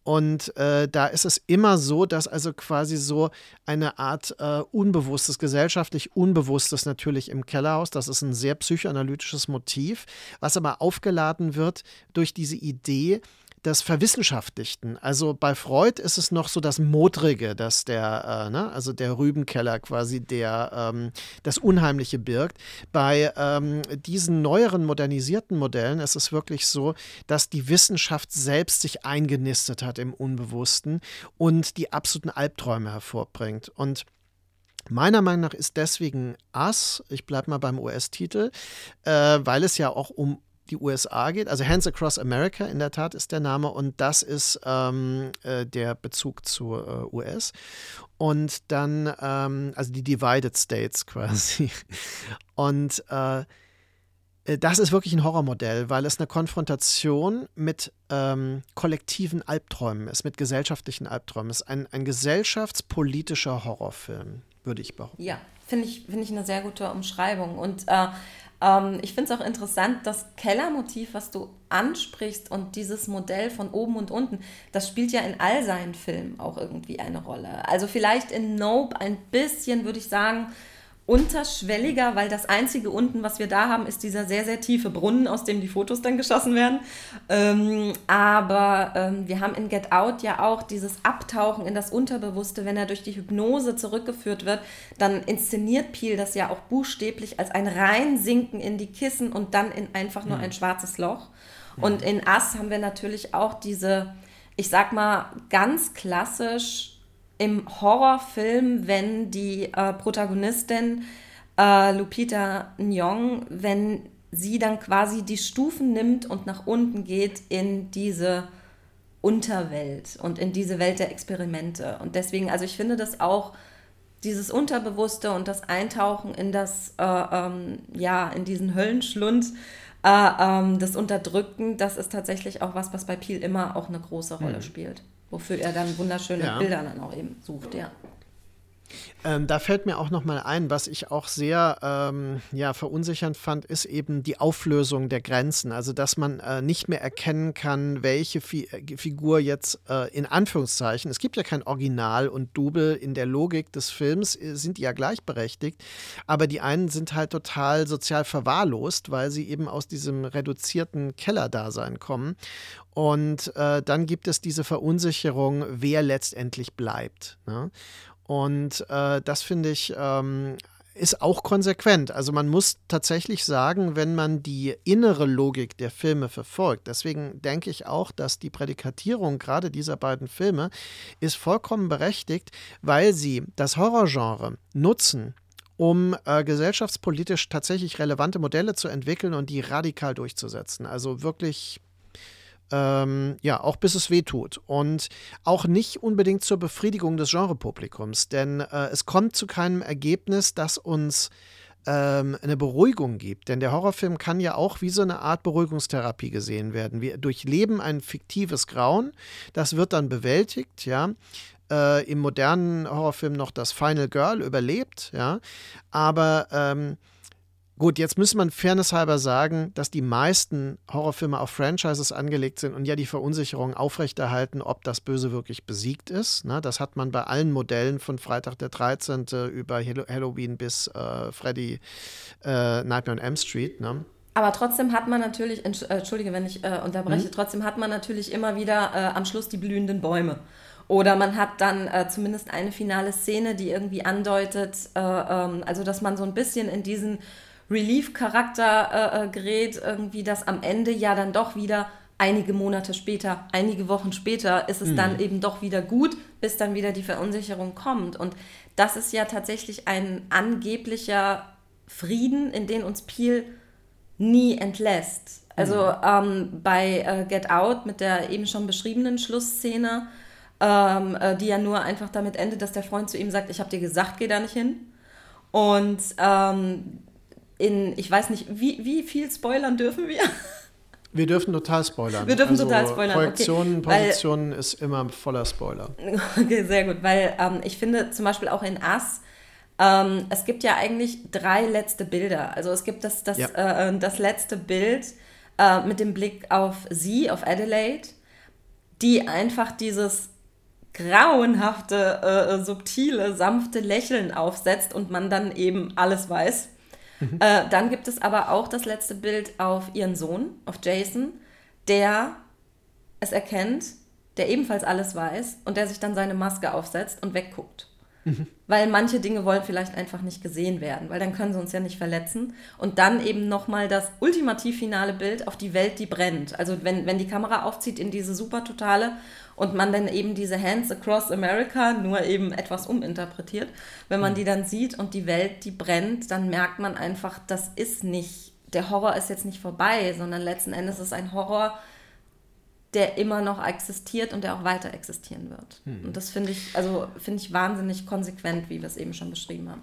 S1: Und äh, da ist es immer so, dass also quasi so eine Art äh, Unbewusstes, gesellschaftlich Unbewusstes natürlich im Kellerhaus, das ist ein sehr psychoanalytisches Motiv, was aber aufgeladen wird durch diese Idee, des Verwissenschaftlichten. Also bei Freud ist es noch so das Modrige, dass der, äh, ne, also der Rübenkeller quasi der ähm, das Unheimliche birgt. Bei ähm, diesen neueren modernisierten Modellen ist es wirklich so, dass die Wissenschaft selbst sich eingenistet hat im Unbewussten und die absoluten Albträume hervorbringt. Und Meiner Meinung nach ist deswegen Us, ich bleibe mal beim US-Titel, äh, weil es ja auch um die USA geht. Also Hands Across America in der Tat ist der Name und das ist ähm, äh, der Bezug zur äh, US. Und dann, ähm, also die Divided States quasi. Und äh, äh, das ist wirklich ein Horrormodell, weil es eine Konfrontation mit ähm, kollektiven Albträumen ist, mit gesellschaftlichen Albträumen. Ist ein, ein gesellschaftspolitischer Horrorfilm, würde ich behaupten.
S2: Ja, finde ich, find ich eine sehr gute Umschreibung. Und äh, ähm, ich finde es auch interessant, das Kellermotiv, was du ansprichst und dieses Modell von oben und unten, das spielt ja in all seinen Filmen auch irgendwie eine Rolle. Also vielleicht in Nope ein bisschen, würde ich sagen, unterschwelliger, weil das einzige unten, was wir da haben, ist dieser sehr, sehr tiefe Brunnen, aus dem die Fotos dann geschossen werden. Ähm, aber ähm, wir haben in Get Out ja auch dieses Abtauchen in das Unterbewusste, wenn er durch die Hypnose zurückgeführt wird, dann inszeniert Peel das ja auch buchstäblich als ein Reinsinken in die Kissen und dann in einfach nur mhm. ein schwarzes Loch. Mhm. Und in Ass haben wir natürlich auch diese, ich sag mal, ganz klassisch im Horrorfilm, wenn die äh, Protagonistin äh, Lupita Nyong, wenn sie dann quasi die Stufen nimmt und nach unten geht in diese Unterwelt und in diese Welt der Experimente. Und deswegen, also ich finde das auch, dieses Unterbewusste und das Eintauchen in das, äh, ähm, ja, in diesen Höllenschlund, äh, ähm, das Unterdrücken, das ist tatsächlich auch was, was bei Peel immer auch eine große Rolle mhm. spielt wofür er dann wunderschöne ja. Bilder dann auch eben sucht, ja.
S1: Ähm, da fällt mir auch noch mal ein, was ich auch sehr ähm, ja, verunsichernd fand, ist eben die Auflösung der Grenzen. Also, dass man äh, nicht mehr erkennen kann, welche Fi äh, Figur jetzt äh, in Anführungszeichen, es gibt ja kein Original und Double in der Logik des Films, äh, sind die ja gleichberechtigt, aber die einen sind halt total sozial verwahrlost, weil sie eben aus diesem reduzierten Kellerdasein kommen. Und äh, dann gibt es diese Verunsicherung, wer letztendlich bleibt. Ne? Und äh, das finde ich ähm, ist auch konsequent. Also man muss tatsächlich sagen, wenn man die innere Logik der Filme verfolgt, deswegen denke ich auch, dass die Prädikatierung gerade dieser beiden Filme ist vollkommen berechtigt, weil sie das Horrorgenre nutzen, um äh, gesellschaftspolitisch tatsächlich relevante Modelle zu entwickeln und die radikal durchzusetzen. Also wirklich ähm, ja, auch bis es weh tut. Und auch nicht unbedingt zur Befriedigung des Genrepublikums, denn äh, es kommt zu keinem Ergebnis, das uns ähm, eine Beruhigung gibt. Denn der Horrorfilm kann ja auch wie so eine Art Beruhigungstherapie gesehen werden. Wir durchleben ein fiktives Grauen, das wird dann bewältigt, ja. Äh, Im modernen Horrorfilm noch das Final Girl überlebt, ja. Aber ähm, Gut, jetzt muss man fairnesshalber sagen, dass die meisten Horrorfilme auf Franchises angelegt sind und ja die Verunsicherung aufrechterhalten, ob das Böse wirklich besiegt ist. Ne? Das hat man bei allen Modellen von Freitag der 13. über Halloween bis äh, Freddy äh, Nightmare on M Street. Ne?
S2: Aber trotzdem hat man natürlich, äh, entschuldige, wenn ich äh, unterbreche, mhm. trotzdem hat man natürlich immer wieder äh, am Schluss die blühenden Bäume. Oder man hat dann äh, zumindest eine finale Szene, die irgendwie andeutet, äh, ähm, also dass man so ein bisschen in diesen Relief-Charakter äh, äh, gerät, irgendwie, dass am Ende ja dann doch wieder einige Monate später, einige Wochen später ist es mhm. dann eben doch wieder gut, bis dann wieder die Verunsicherung kommt. Und das ist ja tatsächlich ein angeblicher Frieden, in den uns Peel nie entlässt. Also mhm. ähm, bei äh, Get Out mit der eben schon beschriebenen Schlussszene, ähm, äh, die ja nur einfach damit endet, dass der Freund zu ihm sagt, ich habe dir gesagt, geh da nicht hin. Und ähm, in, ich weiß nicht, wie, wie viel spoilern dürfen wir?
S1: Wir dürfen total spoilern.
S2: Wir dürfen also total spoilern.
S1: Projektionen, okay. Positionen ist immer voller Spoiler.
S2: Okay, sehr gut, weil ähm, ich finde zum Beispiel auch in Ass, ähm, es gibt ja eigentlich drei letzte Bilder. Also es gibt das, das, ja. äh, das letzte Bild äh, mit dem Blick auf sie, auf Adelaide, die einfach dieses grauenhafte, äh, subtile, sanfte Lächeln aufsetzt und man dann eben alles weiß. Mhm. Äh, dann gibt es aber auch das letzte Bild auf ihren Sohn, auf Jason, der es erkennt, der ebenfalls alles weiß und der sich dann seine Maske aufsetzt und wegguckt. Mhm. Weil manche Dinge wollen vielleicht einfach nicht gesehen werden, weil dann können sie uns ja nicht verletzen. Und dann eben nochmal das ultimativ finale Bild auf die Welt, die brennt. Also wenn, wenn die Kamera aufzieht in diese super totale und man dann eben diese Hands Across America nur eben etwas uminterpretiert, wenn man mhm. die dann sieht und die Welt, die brennt, dann merkt man einfach, das ist nicht, der Horror ist jetzt nicht vorbei, sondern letzten Endes ist ein Horror, der immer noch existiert und der auch weiter existieren wird. Mhm. Und das finde ich, also finde ich wahnsinnig konsequent, wie wir es eben schon beschrieben haben.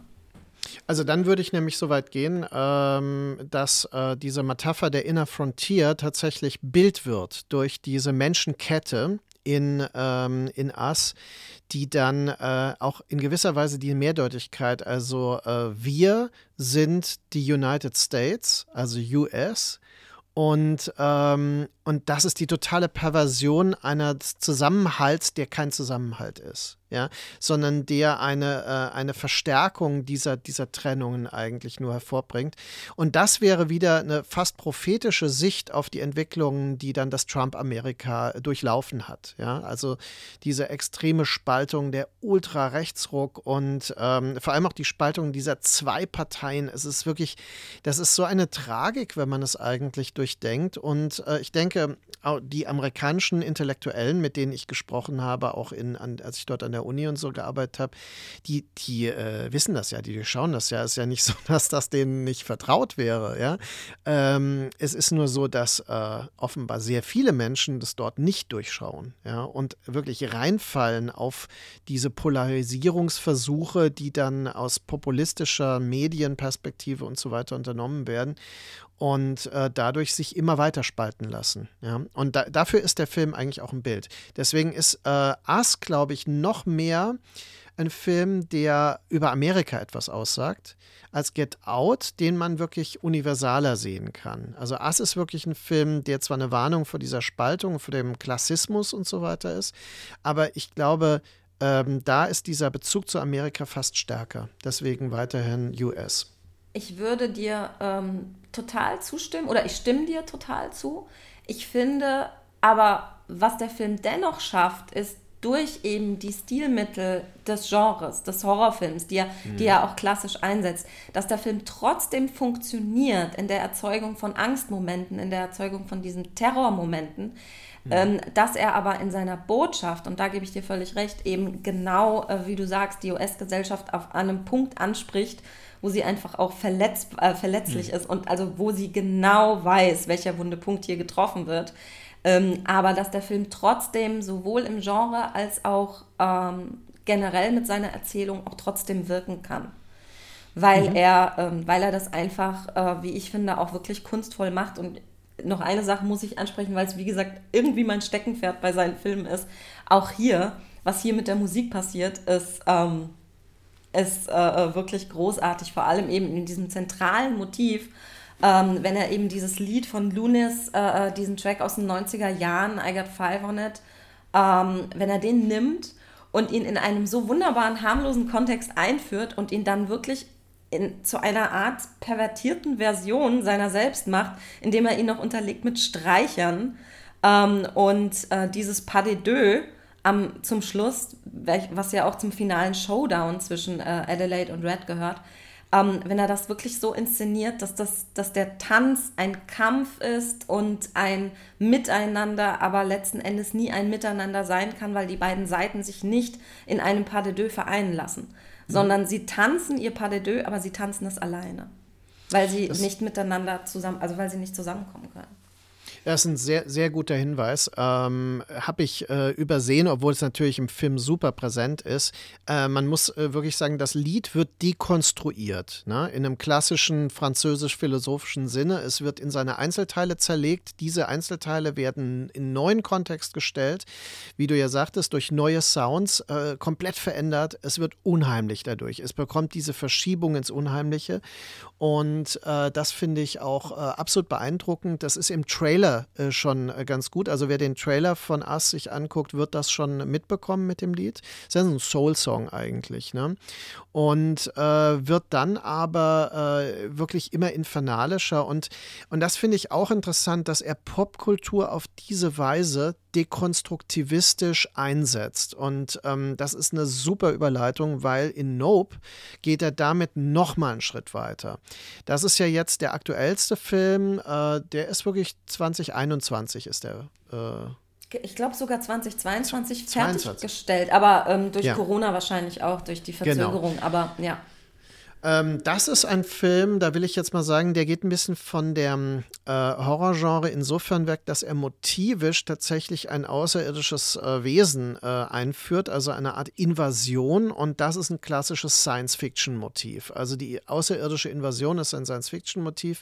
S1: Also dann würde ich nämlich so weit gehen, ähm, dass äh, diese Metapher der Inner Frontier tatsächlich Bild wird durch diese Menschenkette in, ähm, in Us, die dann äh, auch in gewisser Weise die Mehrdeutigkeit, also äh, wir sind die United States, also US, und, ähm, und das ist die totale Perversion eines Zusammenhalts, der kein Zusammenhalt ist ja, sondern der eine, äh, eine Verstärkung dieser, dieser Trennungen eigentlich nur hervorbringt. Und das wäre wieder eine fast prophetische Sicht auf die Entwicklungen, die dann das Trump-Amerika durchlaufen hat. Ja, also diese extreme Spaltung, der Ultra-Rechtsruck und ähm, vor allem auch die Spaltung dieser zwei Parteien. Es ist wirklich, das ist so eine Tragik, wenn man es eigentlich durchdenkt. Und äh, ich denke, die amerikanischen Intellektuellen, mit denen ich gesprochen habe, auch in, an, als ich dort an der Uni und so gearbeitet habe, die, die äh, wissen das ja, die schauen das ja. Es ist ja nicht so, dass das denen nicht vertraut wäre. Ja? Ähm, es ist nur so, dass äh, offenbar sehr viele Menschen das dort nicht durchschauen ja? und wirklich reinfallen auf diese Polarisierungsversuche, die dann aus populistischer Medienperspektive und so weiter unternommen werden und äh, dadurch sich immer weiter spalten lassen. Ja? Und da, dafür ist der Film eigentlich auch ein Bild. Deswegen ist äh, Us, glaube ich, noch mehr ein Film, der über Amerika etwas aussagt, als Get Out, den man wirklich universaler sehen kann. Also Us ist wirklich ein Film, der zwar eine Warnung vor dieser Spaltung, vor dem Klassismus und so weiter ist, aber ich glaube, ähm, da ist dieser Bezug zu Amerika fast stärker. Deswegen weiterhin US.
S2: Ich würde dir ähm, total zustimmen oder ich stimme dir total zu. Ich finde aber, was der Film dennoch schafft, ist durch eben die Stilmittel des Genres, des Horrorfilms, die er, mhm. die er auch klassisch einsetzt, dass der Film trotzdem funktioniert in der Erzeugung von Angstmomenten, in der Erzeugung von diesen Terrormomenten, mhm. ähm, dass er aber in seiner Botschaft, und da gebe ich dir völlig recht, eben genau, äh, wie du sagst, die US-Gesellschaft auf einem Punkt anspricht, wo sie einfach auch verletz, äh, verletzlich mhm. ist und also wo sie genau weiß, welcher wunde Punkt hier getroffen wird. Ähm, aber dass der Film trotzdem sowohl im Genre als auch ähm, generell mit seiner Erzählung auch trotzdem wirken kann. Weil, mhm. er, ähm, weil er das einfach, äh, wie ich finde, auch wirklich kunstvoll macht. Und noch eine Sache muss ich ansprechen, weil es, wie gesagt, irgendwie mein Steckenpferd bei seinen Filmen ist. Auch hier, was hier mit der Musik passiert, ist ähm, ist äh, äh, wirklich großartig, vor allem eben in diesem zentralen Motiv, ähm, wenn er eben dieses Lied von Lunis, äh, äh diesen Track aus den 90er Jahren, I Got Five on It, ähm, wenn er den nimmt und ihn in einem so wunderbaren, harmlosen Kontext einführt und ihn dann wirklich in, zu einer Art pervertierten Version seiner selbst macht, indem er ihn noch unterlegt mit Streichern ähm, und äh, dieses Pas de deux, am, zum Schluss, was ja auch zum finalen Showdown zwischen äh, Adelaide und Red gehört, ähm, wenn er das wirklich so inszeniert, dass, das, dass der Tanz ein Kampf ist und ein Miteinander, aber letzten Endes nie ein Miteinander sein kann, weil die beiden Seiten sich nicht in einem Pas de deux vereinen lassen, mhm. sondern sie tanzen ihr Pas de deux, aber sie tanzen es alleine, weil sie das nicht miteinander zusammen, also weil sie nicht zusammenkommen können.
S1: Das ist ein sehr, sehr guter Hinweis. Ähm, Habe ich äh, übersehen, obwohl es natürlich im Film super präsent ist. Äh, man muss äh, wirklich sagen, das Lied wird dekonstruiert. Ne? In einem klassischen französisch-philosophischen Sinne. Es wird in seine Einzelteile zerlegt. Diese Einzelteile werden in neuen Kontext gestellt. Wie du ja sagtest, durch neue Sounds äh, komplett verändert. Es wird unheimlich dadurch. Es bekommt diese Verschiebung ins Unheimliche. Und äh, das finde ich auch äh, absolut beeindruckend. Das ist im Trailer äh, schon äh, ganz gut. Also wer den Trailer von Us sich anguckt, wird das schon mitbekommen mit dem Lied. Das ist ja ein Soul-Song eigentlich. Ne? Und äh, wird dann aber äh, wirklich immer infernalischer. Und, und das finde ich auch interessant, dass er Popkultur auf diese Weise dekonstruktivistisch einsetzt. Und ähm, das ist eine super Überleitung, weil in Nope geht er damit nochmal einen Schritt weiter. Das ist ja jetzt der aktuellste Film, äh, der ist wirklich 2021 ist der.
S2: Äh, ich glaube sogar 2022 fertiggestellt, aber ähm, durch ja. Corona wahrscheinlich auch, durch die genau. Verzögerung, genau. aber ja.
S1: Ähm, das ist ein Film, da will ich jetzt mal sagen, der geht ein bisschen von dem äh, Horrorgenre insofern weg, dass er motivisch tatsächlich ein außerirdisches äh, Wesen äh, einführt, also eine Art Invasion. Und das ist ein klassisches Science-Fiction-Motiv. Also die außerirdische Invasion ist ein Science-Fiction-Motiv.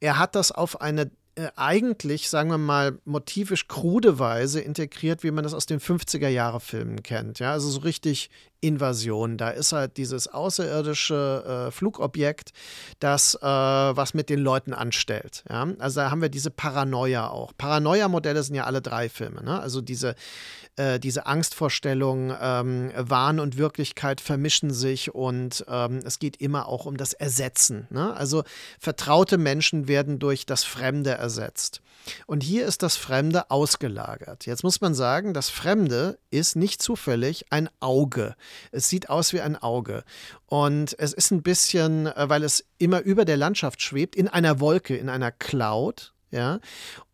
S1: Er hat das auf eine äh, eigentlich, sagen wir mal, motivisch krude Weise integriert, wie man das aus den 50er-Jahre-Filmen kennt. Ja, also so richtig Invasion. Da ist halt dieses außerirdische äh, Flugobjekt, das äh, was mit den Leuten anstellt. Ja? Also da haben wir diese Paranoia auch. Paranoia-Modelle sind ja alle drei Filme. Ne? Also diese äh, diese Angstvorstellung, ähm, Wahn und Wirklichkeit vermischen sich und ähm, es geht immer auch um das Ersetzen. Ne? Also vertraute Menschen werden durch das Fremde ersetzt. Und hier ist das Fremde ausgelagert. Jetzt muss man sagen, das Fremde ist nicht zufällig ein Auge. Es sieht aus wie ein Auge. Und es ist ein bisschen, äh, weil es immer über der Landschaft schwebt, in einer Wolke, in einer Cloud. Ja,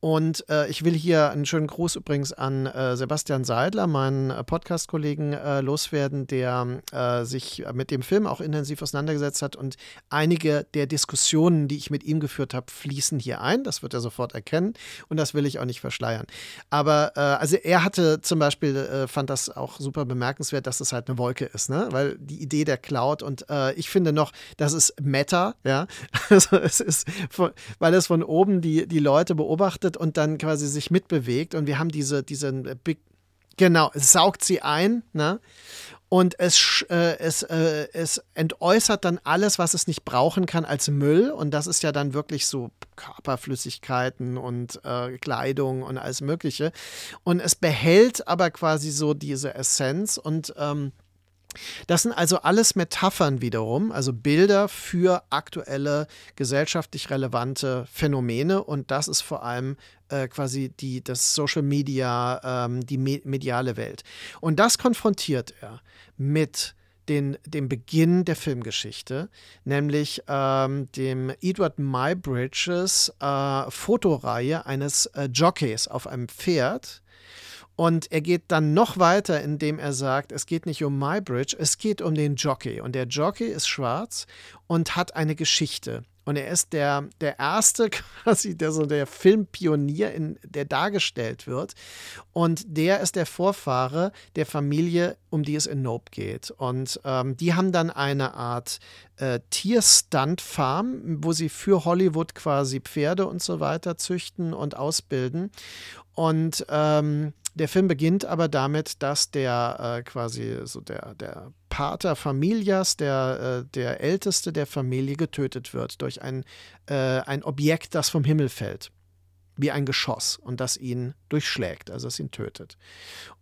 S1: und äh, ich will hier einen schönen Gruß übrigens an äh, Sebastian Seidler, meinen äh, Podcast-Kollegen, äh, loswerden, der äh, sich mit dem Film auch intensiv auseinandergesetzt hat. Und einige der Diskussionen, die ich mit ihm geführt habe, fließen hier ein. Das wird er sofort erkennen. Und das will ich auch nicht verschleiern. Aber äh, also er hatte zum Beispiel, fand das auch super bemerkenswert, dass es halt eine Wolke ist, ne? Weil die Idee der Cloud und ich finde noch, das ist Meta, ja. Also es ist, von, weil es von oben die, die Leute beobachtet beobachtet und dann quasi sich mitbewegt. Und wir haben diese, diesen Big, genau, es saugt sie ein, ne? Und es, äh, es, äh, es entäußert dann alles, was es nicht brauchen kann, als Müll. Und das ist ja dann wirklich so Körperflüssigkeiten und äh, Kleidung und alles Mögliche. Und es behält aber quasi so diese Essenz und ähm, das sind also alles Metaphern wiederum, also Bilder für aktuelle gesellschaftlich relevante Phänomene und das ist vor allem äh, quasi die, das Social Media, ähm, die me mediale Welt. Und das konfrontiert er mit den, dem Beginn der Filmgeschichte, nämlich ähm, dem Edward Mybridges äh, Fotoreihe eines äh, Jockeys auf einem Pferd und er geht dann noch weiter, indem er sagt, es geht nicht um MyBridge, es geht um den Jockey. Und der Jockey ist schwarz und hat eine Geschichte. Und er ist der, der erste, quasi der, so der Filmpionier, in, der dargestellt wird. Und der ist der Vorfahre der Familie, um die es in Nope geht. Und ähm, die haben dann eine Art äh, Tierstunt-Farm, wo sie für Hollywood quasi Pferde und so weiter züchten und ausbilden. Und ähm, der Film beginnt aber damit, dass der äh, quasi so der, der Pater Familias, der, äh, der Älteste der Familie, getötet wird durch ein, äh, ein Objekt, das vom Himmel fällt. Wie ein Geschoss und das ihn durchschlägt, also es ihn tötet.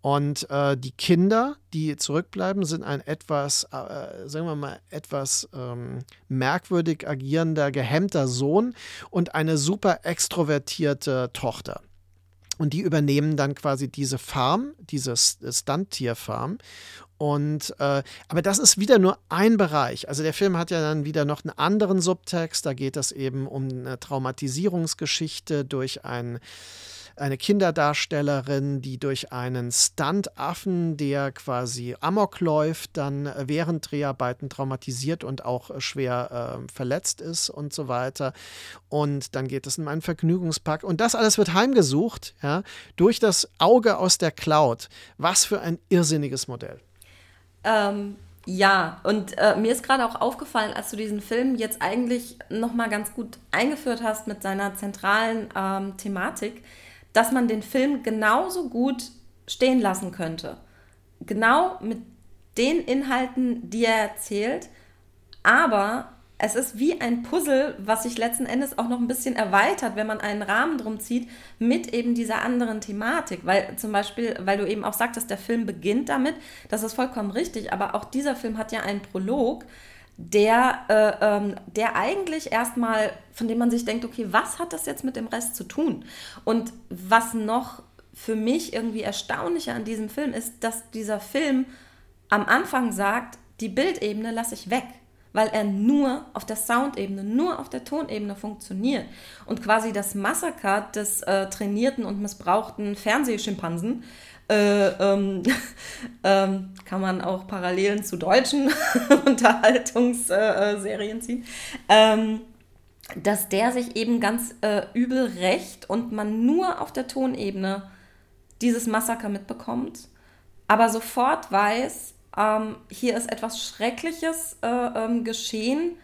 S1: Und äh, die Kinder, die zurückbleiben, sind ein etwas, äh, sagen wir mal, etwas ähm, merkwürdig agierender, gehemmter Sohn und eine super extrovertierte Tochter. Und die übernehmen dann quasi diese Farm, diese Stunt-Tier-Farm. Und äh, aber das ist wieder nur ein Bereich. Also der Film hat ja dann wieder noch einen anderen Subtext. Da geht es eben um eine Traumatisierungsgeschichte durch ein eine Kinderdarstellerin, die durch einen Stuntaffen, der quasi Amok läuft, dann während Dreharbeiten traumatisiert und auch schwer äh, verletzt ist und so weiter. Und dann geht es in einen Vergnügungspark. Und das alles wird heimgesucht, ja, durch das Auge aus der Cloud. Was für ein irrsinniges Modell.
S2: Ähm, ja, und äh, mir ist gerade auch aufgefallen, als du diesen Film jetzt eigentlich nochmal ganz gut eingeführt hast mit seiner zentralen ähm, Thematik, dass man den Film genauso gut stehen lassen könnte. Genau mit den Inhalten, die er erzählt, aber es ist wie ein Puzzle, was sich letzten Endes auch noch ein bisschen erweitert, wenn man einen Rahmen drum zieht, mit eben dieser anderen Thematik. Weil zum Beispiel, weil du eben auch sagtest, der Film beginnt damit, das ist vollkommen richtig, aber auch dieser Film hat ja einen Prolog, der, äh, ähm, der eigentlich erstmal, von dem man sich denkt, okay, was hat das jetzt mit dem Rest zu tun? Und was noch für mich irgendwie erstaunlicher an diesem Film ist, dass dieser Film am Anfang sagt, die Bildebene lasse ich weg, weil er nur auf der Soundebene, nur auf der Tonebene funktioniert. Und quasi das Massaker des äh, trainierten und missbrauchten Fernsehschimpansen äh, ähm, ähm, kann man auch Parallelen zu deutschen Unterhaltungsserien ziehen, ähm, dass der sich eben ganz äh, übel rächt und man nur auf der Tonebene dieses Massaker mitbekommt, aber sofort weiß, ähm, hier ist etwas Schreckliches äh, ähm, geschehen.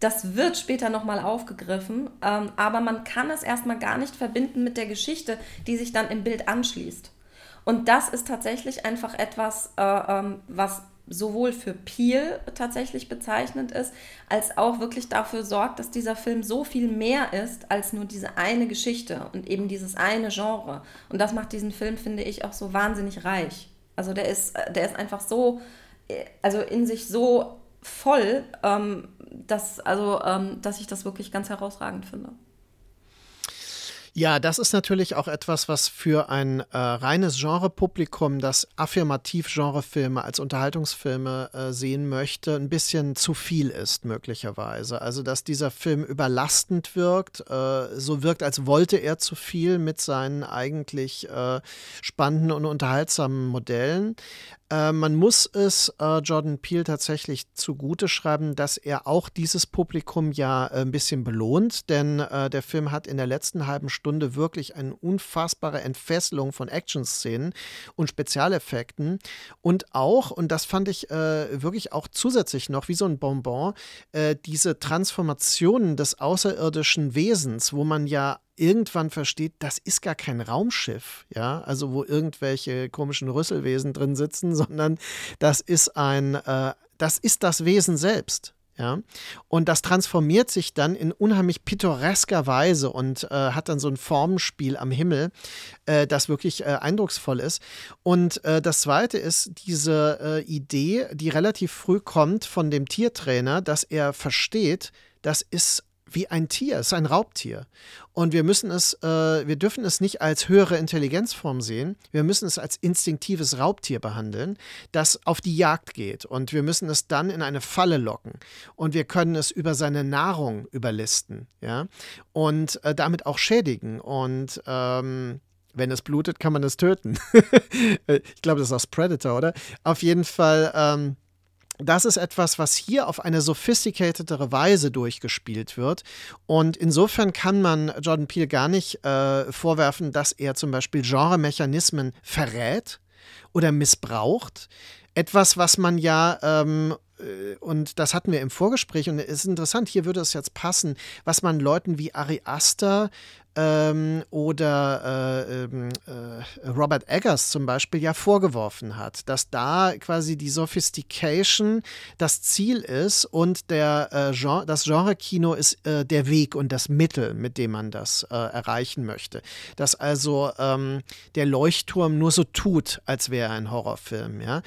S2: Das wird später nochmal aufgegriffen, ähm, aber man kann es erstmal gar nicht verbinden mit der Geschichte, die sich dann im Bild anschließt. Und das ist tatsächlich einfach etwas, äh, ähm, was sowohl für Peel tatsächlich bezeichnend ist, als auch wirklich dafür sorgt, dass dieser Film so viel mehr ist als nur diese eine Geschichte und eben dieses eine Genre. Und das macht diesen Film, finde ich, auch so wahnsinnig reich. Also der ist, der ist einfach so, also in sich so voll, ähm, dass, also, ähm, dass ich das wirklich ganz herausragend finde.
S1: Ja, das ist natürlich auch etwas, was für ein äh, reines Genrepublikum, das affirmativ Genrefilme als Unterhaltungsfilme äh, sehen möchte, ein bisschen zu viel ist, möglicherweise. Also, dass dieser Film überlastend wirkt, äh, so wirkt, als wollte er zu viel mit seinen eigentlich äh, spannenden und unterhaltsamen Modellen. Äh, man muss es äh, Jordan Peele tatsächlich zugute schreiben, dass er auch dieses Publikum ja ein bisschen belohnt, denn der Film hat in der letzten halben Stunde wirklich eine unfassbare Entfesselung von Action-Szenen und Spezialeffekten und auch, und das fand ich äh, wirklich auch zusätzlich noch wie so ein Bonbon, äh, diese Transformationen des außerirdischen Wesens, wo man ja irgendwann versteht, das ist gar kein Raumschiff, ja, also wo irgendwelche komischen Rüsselwesen drin sitzen, sondern das ist ein, äh, das ist das Wesen selbst. Ja, und das transformiert sich dann in unheimlich pittoresker Weise und äh, hat dann so ein Formenspiel am Himmel, äh, das wirklich äh, eindrucksvoll ist. Und äh, das zweite ist diese äh, Idee, die relativ früh kommt von dem Tiertrainer, dass er versteht, das ist wie ein Tier, es ist ein Raubtier. Und wir müssen es, äh, wir dürfen es nicht als höhere Intelligenzform sehen. Wir müssen es als instinktives Raubtier behandeln, das auf die Jagd geht. Und wir müssen es dann in eine Falle locken. Und wir können es über seine Nahrung überlisten, ja, und äh, damit auch schädigen. Und ähm, wenn es blutet, kann man es töten. ich glaube, das ist aus Predator, oder? Auf jeden Fall. Ähm, das ist etwas, was hier auf eine sophisticatedere Weise durchgespielt wird. Und insofern kann man Jordan Peele gar nicht äh, vorwerfen, dass er zum Beispiel Genremechanismen verrät oder missbraucht. Etwas, was man ja ähm, äh, und das hatten wir im Vorgespräch und es ist interessant, hier würde es jetzt passen, was man Leuten wie Ari Aster ähm, oder äh, ähm, äh, Robert Eggers zum Beispiel ja vorgeworfen hat, dass da quasi die Sophistication das Ziel ist und der, äh, Genre, das Genre-Kino ist äh, der Weg und das Mittel, mit dem man das äh, erreichen möchte. Dass also ähm, der Leuchtturm nur so tut, als wäre er ein Horrorfilm. Ja?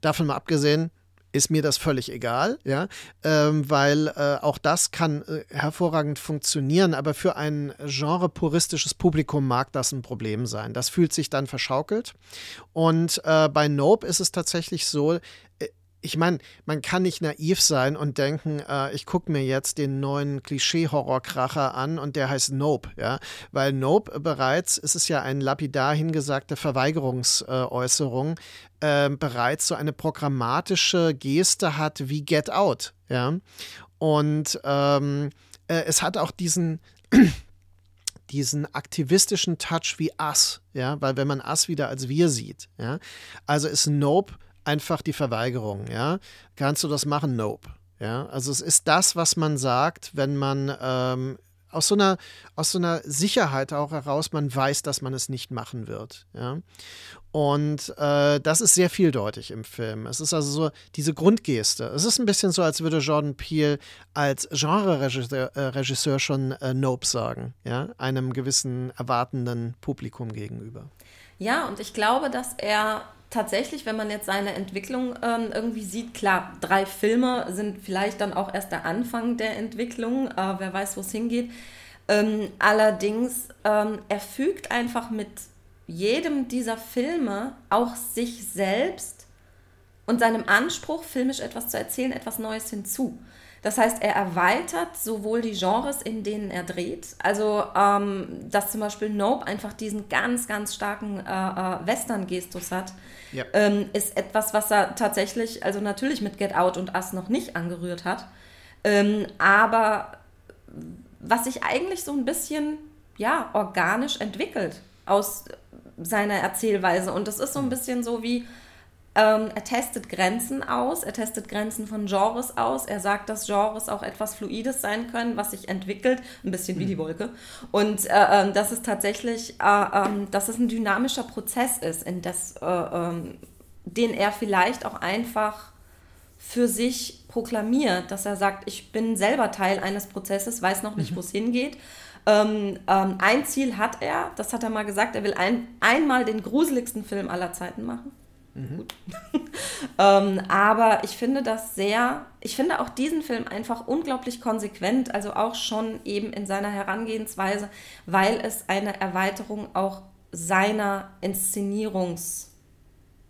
S1: davon mal abgesehen, ist mir das völlig egal, ja, ähm, weil äh, auch das kann äh, hervorragend funktionieren, aber für ein genrepuristisches Publikum mag das ein Problem sein. Das fühlt sich dann verschaukelt. Und äh, bei Nope ist es tatsächlich so, ich meine, man kann nicht naiv sein und denken, äh, ich gucke mir jetzt den neuen Klischee-Horrorkracher an und der heißt Nope, ja. Weil Nope bereits, ist es ja eine lapidar hingesagte Verweigerungsäußerung, äh, bereits so eine programmatische Geste hat wie Get Out, ja. Und ähm, äh, es hat auch diesen diesen aktivistischen Touch wie Us, ja, weil wenn man Us wieder als wir sieht, ja, also ist Nope einfach die Verweigerung, ja. Kannst du das machen? Nope. Ja, also es ist das, was man sagt, wenn man ähm, aus so einer aus so einer Sicherheit auch heraus, man weiß, dass man es nicht machen wird. Ja? Und äh, das ist sehr vieldeutig im Film. Es ist also so diese Grundgeste. Es ist ein bisschen so, als würde Jordan Peele als Genre-Regisseur äh, schon äh, Nope sagen, ja, einem gewissen erwartenden Publikum gegenüber.
S2: Ja, und ich glaube, dass er tatsächlich, wenn man jetzt seine Entwicklung ähm, irgendwie sieht, klar, drei Filme sind vielleicht dann auch erst der Anfang der Entwicklung, äh, wer weiß, wo es hingeht. Ähm, allerdings, ähm, er fügt einfach mit jedem dieser Filme auch sich selbst und seinem Anspruch, filmisch etwas zu erzählen, etwas Neues hinzu. Das heißt, er erweitert sowohl die Genres, in denen er dreht, also ähm, dass zum Beispiel Nope einfach diesen ganz, ganz starken äh, äh, Western-Gestus hat, ja. ähm, ist etwas, was er tatsächlich, also natürlich mit Get Out und Us noch nicht angerührt hat, ähm, aber was sich eigentlich so ein bisschen ja, organisch entwickelt aus seiner Erzählweise. Und das ist so ein mhm. bisschen so wie, ähm, er testet Grenzen aus, er testet Grenzen von Genres aus. Er sagt, dass Genres auch etwas Fluides sein können, was sich entwickelt, ein bisschen wie die mhm. Wolke. Und äh, äh, dass es tatsächlich, äh, ähm, dass es ein dynamischer Prozess ist, in das, äh, ähm, den er vielleicht auch einfach für sich proklamiert, dass er sagt, ich bin selber Teil eines Prozesses, weiß noch nicht, mhm. wo es hingeht. Ähm, ähm, ein Ziel hat er, das hat er mal gesagt, er will ein, einmal den gruseligsten Film aller Zeiten machen. Mhm. Gut. ähm, aber ich finde das sehr, ich finde auch diesen Film einfach unglaublich konsequent, also auch schon eben in seiner Herangehensweise, weil es eine Erweiterung auch seiner Inszenierungs-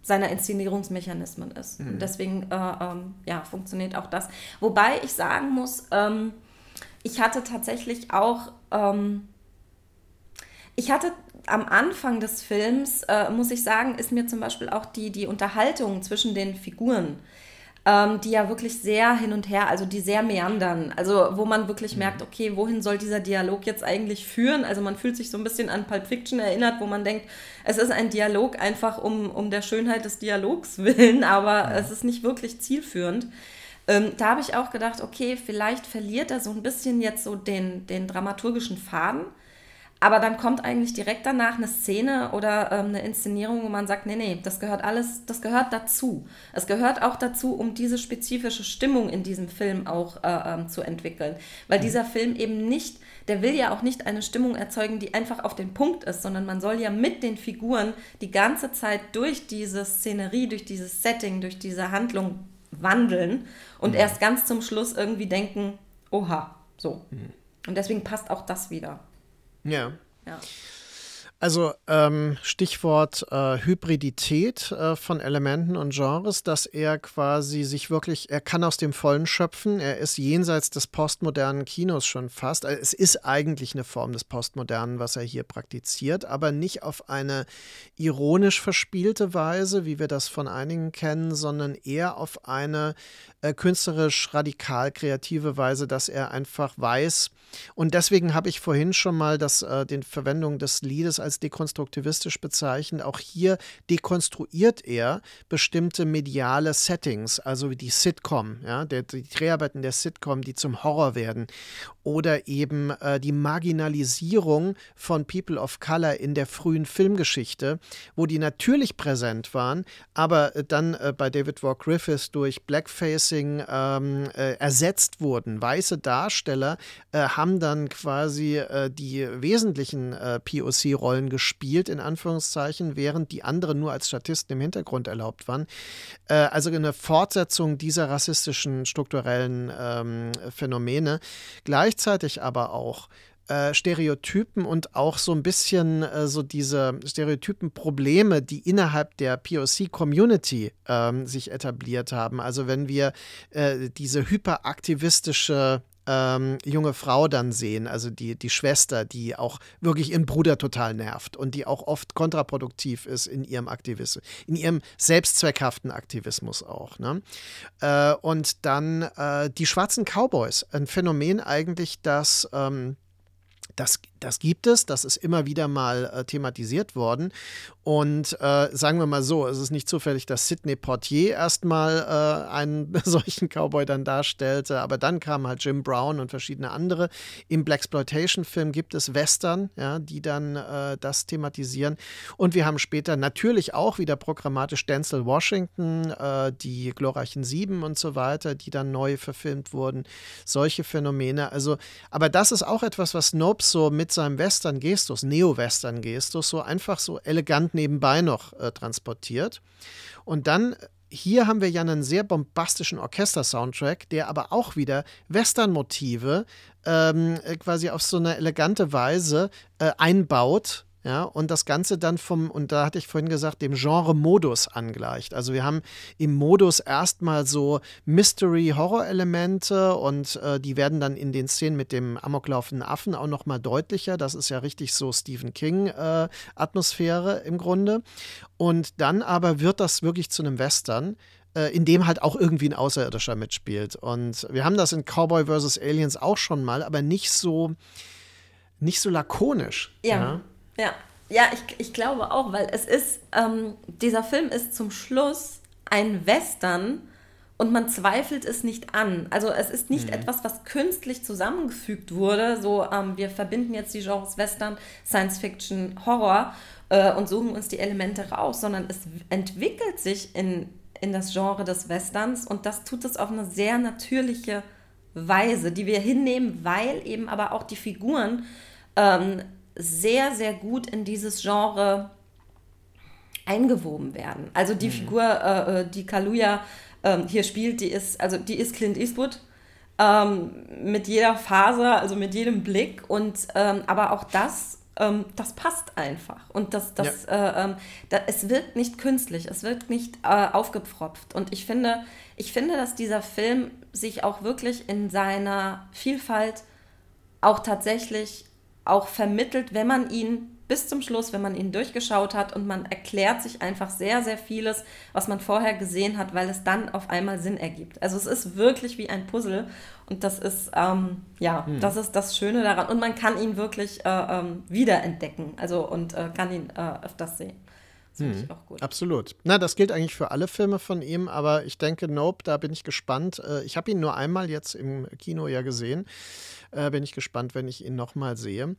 S2: seiner Inszenierungsmechanismen ist. Mhm. deswegen äh, ähm, ja, funktioniert auch das. Wobei ich sagen muss, ähm, ich hatte tatsächlich auch, ähm, ich hatte am Anfang des Films, äh, muss ich sagen, ist mir zum Beispiel auch die, die Unterhaltung zwischen den Figuren, ähm, die ja wirklich sehr hin und her, also die sehr meandern, also wo man wirklich mhm. merkt, okay, wohin soll dieser Dialog jetzt eigentlich führen? Also man fühlt sich so ein bisschen an Pulp Fiction erinnert, wo man denkt, es ist ein Dialog einfach um, um der Schönheit des Dialogs willen, aber ja. es ist nicht wirklich zielführend. Ähm, da habe ich auch gedacht, okay, vielleicht verliert er so ein bisschen jetzt so den, den dramaturgischen Faden. Aber dann kommt eigentlich direkt danach eine Szene oder ähm, eine Inszenierung, wo man sagt, nee, nee, das gehört alles, das gehört dazu. Es gehört auch dazu, um diese spezifische Stimmung in diesem Film auch äh, ähm, zu entwickeln. Weil mhm. dieser Film eben nicht, der will ja auch nicht eine Stimmung erzeugen, die einfach auf den Punkt ist, sondern man soll ja mit den Figuren die ganze Zeit durch diese Szenerie, durch dieses Setting, durch diese Handlung wandeln und mhm. erst ganz zum Schluss irgendwie denken, oha, so. Mhm. Und deswegen passt auch das wieder.
S1: Ja. Ja. Also ähm, Stichwort äh, Hybridität äh, von Elementen und Genres, dass er quasi sich wirklich, er kann aus dem Vollen schöpfen, er ist jenseits des postmodernen Kinos schon fast. Also es ist eigentlich eine Form des Postmodernen, was er hier praktiziert, aber nicht auf eine ironisch verspielte Weise, wie wir das von einigen kennen, sondern eher auf eine äh, künstlerisch radikal kreative Weise, dass er einfach weiß. Und deswegen habe ich vorhin schon mal das, äh, den Verwendung des Liedes als dekonstruktivistisch bezeichnet. Auch hier dekonstruiert er bestimmte mediale Settings, also die Sitcom, ja, der, die Dreharbeiten der Sitcom, die zum Horror werden, oder eben äh, die Marginalisierung von People of Color in der frühen Filmgeschichte, wo die natürlich präsent waren, aber äh, dann äh, bei David Walk Griffiths durch Blackfacing ähm, äh, ersetzt wurden. Weiße Darsteller äh, haben dann quasi äh, die wesentlichen POC-Rollen Rollen gespielt, in Anführungszeichen, während die anderen nur als Statisten im Hintergrund erlaubt waren. Äh, also eine Fortsetzung dieser rassistischen strukturellen ähm, Phänomene. Gleichzeitig aber auch äh, Stereotypen und auch so ein bisschen äh, so diese Stereotypen-Probleme, die innerhalb der POC-Community ähm, sich etabliert haben. Also wenn wir äh, diese hyperaktivistische ähm, junge Frau dann sehen, also die, die Schwester, die auch wirklich ihren Bruder total nervt und die auch oft kontraproduktiv ist in ihrem Aktivismus, in ihrem selbstzweckhaften Aktivismus auch. Ne? Äh, und dann äh, die schwarzen Cowboys, ein Phänomen eigentlich, das ähm, das, das gibt es, das ist immer wieder mal äh, thematisiert worden. Und äh, sagen wir mal so, es ist nicht zufällig, dass Sidney Portier erstmal äh, einen solchen Cowboy dann darstellte, aber dann kamen halt Jim Brown und verschiedene andere. Im Blaxploitation-Film gibt es Western, ja, die dann äh, das thematisieren. Und wir haben später natürlich auch wieder programmatisch Denzel Washington, äh, die glorreichen Sieben und so weiter, die dann neu verfilmt wurden. Solche Phänomene. Also, aber das ist auch etwas, was Nope so mit seinem Western-Gestus, Neo-Western-Gestus, so einfach so elegant nebenbei noch äh, transportiert. Und dann hier haben wir ja einen sehr bombastischen Orchester-Soundtrack, der aber auch wieder Western-Motive ähm, quasi auf so eine elegante Weise äh, einbaut ja, und das Ganze dann vom, und da hatte ich vorhin gesagt, dem Genre-Modus angleicht. Also wir haben im Modus erstmal so Mystery-Horror-Elemente und äh, die werden dann in den Szenen mit dem amoklaufenden Affen auch nochmal deutlicher. Das ist ja richtig so Stephen King-Atmosphäre äh, im Grunde. Und dann aber wird das wirklich zu einem Western äh, in dem halt auch irgendwie ein Außerirdischer mitspielt. Und wir haben das in Cowboy vs. Aliens auch schon mal, aber nicht so, nicht so lakonisch.
S2: ja. ja? Ja, ja ich, ich glaube auch, weil es ist, ähm, dieser Film ist zum Schluss ein Western und man zweifelt es nicht an. Also es ist nicht mhm. etwas, was künstlich zusammengefügt wurde. So, ähm, wir verbinden jetzt die Genres Western, Science Fiction, Horror äh, und suchen uns die Elemente raus, sondern es entwickelt sich in, in das Genre des Westerns und das tut es auf eine sehr natürliche Weise, die wir hinnehmen, weil eben aber auch die Figuren ähm, sehr, sehr gut in dieses Genre eingewoben werden. Also die mhm. Figur, äh, äh, die Kaluja ähm, hier spielt, die ist, also die ist Clint Eastwood. Ähm, mit jeder Phase, also mit jedem Blick und ähm, aber auch das, ähm, das passt einfach und das, das, ja. äh, ähm, da, es wirkt nicht künstlich, es wirkt nicht äh, aufgepfropft und ich finde, ich finde, dass dieser Film sich auch wirklich in seiner Vielfalt auch tatsächlich auch vermittelt, wenn man ihn bis zum Schluss, wenn man ihn durchgeschaut hat und man erklärt sich einfach sehr, sehr vieles, was man vorher gesehen hat, weil es dann auf einmal Sinn ergibt. Also es ist wirklich wie ein Puzzle und das ist, ähm, ja, hm. das ist das Schöne daran. Und man kann ihn wirklich äh, ähm, wiederentdecken also, und äh, kann ihn äh, öfters sehen.
S1: Das finde hm. ich auch gut. Absolut. Na, das gilt eigentlich für alle Filme von ihm, aber ich denke, Nope, da bin ich gespannt. Äh, ich habe ihn nur einmal jetzt im Kino ja gesehen. Äh, bin ich gespannt, wenn ich ihn nochmal sehe.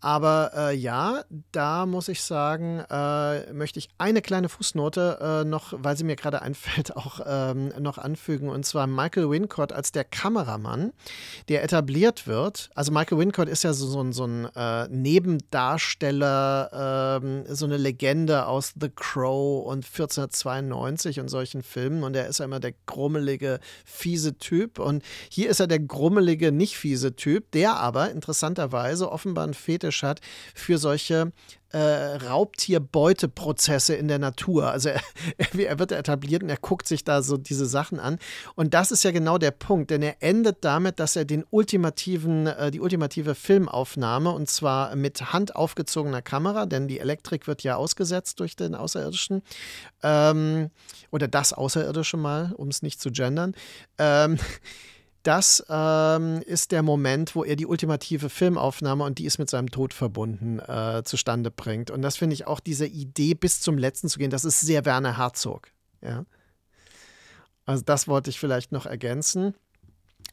S1: Aber äh, ja, da muss ich sagen, äh, möchte ich eine kleine Fußnote äh, noch, weil sie mir gerade einfällt, auch ähm, noch anfügen. Und zwar Michael Wincott als der Kameramann, der etabliert wird. Also Michael Wincott ist ja so, so, so ein äh, Nebendarsteller, ähm, so eine Legende aus The Crow und 1492 und solchen Filmen. Und er ist ja immer der grummelige, fiese Typ. Und hier ist er der grummelige, nicht fiese Typ, der aber interessanterweise offenbar ein Fetisch hat für solche äh, Raubtierbeuteprozesse in der Natur. Also er, er, wird etabliert und er guckt sich da so diese Sachen an. Und das ist ja genau der Punkt, denn er endet damit, dass er den ultimativen, äh, die ultimative Filmaufnahme und zwar mit Hand aufgezogener Kamera, denn die Elektrik wird ja ausgesetzt durch den Außerirdischen ähm, oder das Außerirdische mal, um es nicht zu gendern. Ähm, das ähm, ist der Moment, wo er die ultimative Filmaufnahme und die ist mit seinem Tod verbunden äh, zustande bringt. Und das finde ich auch diese Idee, bis zum letzten zu gehen, das ist sehr Werner Herzog. Ja? Also das wollte ich vielleicht noch ergänzen.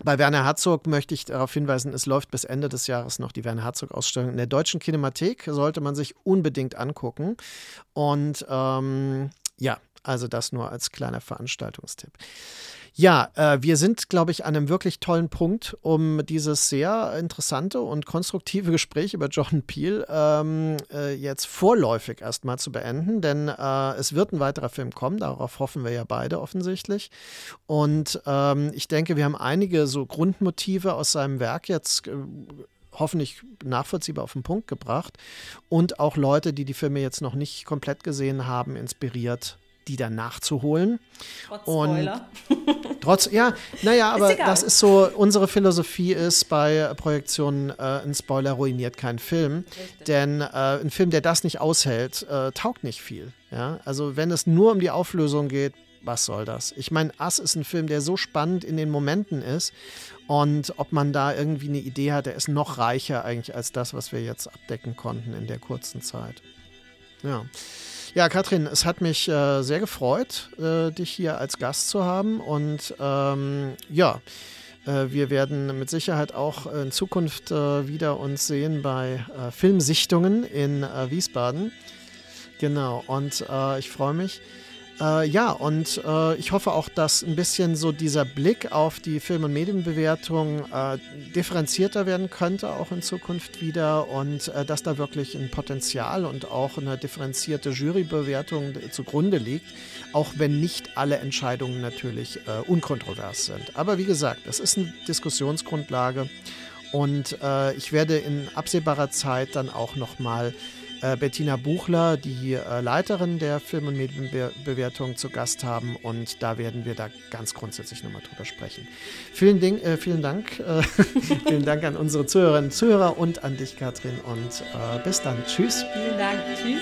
S1: Bei Werner Herzog möchte ich darauf hinweisen, es läuft bis Ende des Jahres noch die Werner Herzog-Ausstellung in der Deutschen Kinemathek. Sollte man sich unbedingt angucken. Und ähm, ja, also das nur als kleiner Veranstaltungstipp. Ja, äh, wir sind, glaube ich, an einem wirklich tollen Punkt, um dieses sehr interessante und konstruktive Gespräch über John Peel ähm, äh, jetzt vorläufig erstmal zu beenden, denn äh, es wird ein weiterer Film kommen, darauf hoffen wir ja beide offensichtlich. Und ähm, ich denke, wir haben einige so Grundmotive aus seinem Werk jetzt äh, hoffentlich nachvollziehbar auf den Punkt gebracht und auch Leute, die die Filme jetzt noch nicht komplett gesehen haben, inspiriert die dann nachzuholen.
S2: Trotz Spoiler.
S1: Und trotz, ja, naja, aber ist das ist so, unsere Philosophie ist bei Projektionen, äh, ein Spoiler ruiniert keinen Film. Richtig. Denn äh, ein Film, der das nicht aushält, äh, taugt nicht viel. Ja? Also wenn es nur um die Auflösung geht, was soll das? Ich meine, Ass ist ein Film, der so spannend in den Momenten ist. Und ob man da irgendwie eine Idee hat, der ist noch reicher eigentlich als das, was wir jetzt abdecken konnten in der kurzen Zeit. Ja. Ja, Katrin, es hat mich äh, sehr gefreut, äh, dich hier als Gast zu haben. Und ähm, ja, äh, wir werden mit Sicherheit auch in Zukunft äh, wieder uns sehen bei äh, Filmsichtungen in äh, Wiesbaden. Genau, und ich freue mich. Äh, ja, und äh, ich hoffe auch, dass ein bisschen so dieser Blick auf die Film- und Medienbewertung äh, differenzierter werden könnte, auch in Zukunft wieder, und äh, dass da wirklich ein Potenzial und auch eine differenzierte Jurybewertung zugrunde liegt, auch wenn nicht alle Entscheidungen natürlich äh, unkontrovers sind. Aber wie gesagt, das ist eine Diskussionsgrundlage und äh, ich werde in absehbarer Zeit dann auch nochmal äh, Bettina Buchler, die äh, Leiterin der Film- und Medienbewertung, zu Gast haben. Und da werden wir da ganz grundsätzlich nochmal drüber sprechen. Vielen, Ding, äh, vielen Dank. Äh, vielen Dank an unsere Zuhörerinnen und Zuhörer und an dich, Katrin. Und äh, bis dann. Tschüss.
S2: Vielen Dank. Tschüss.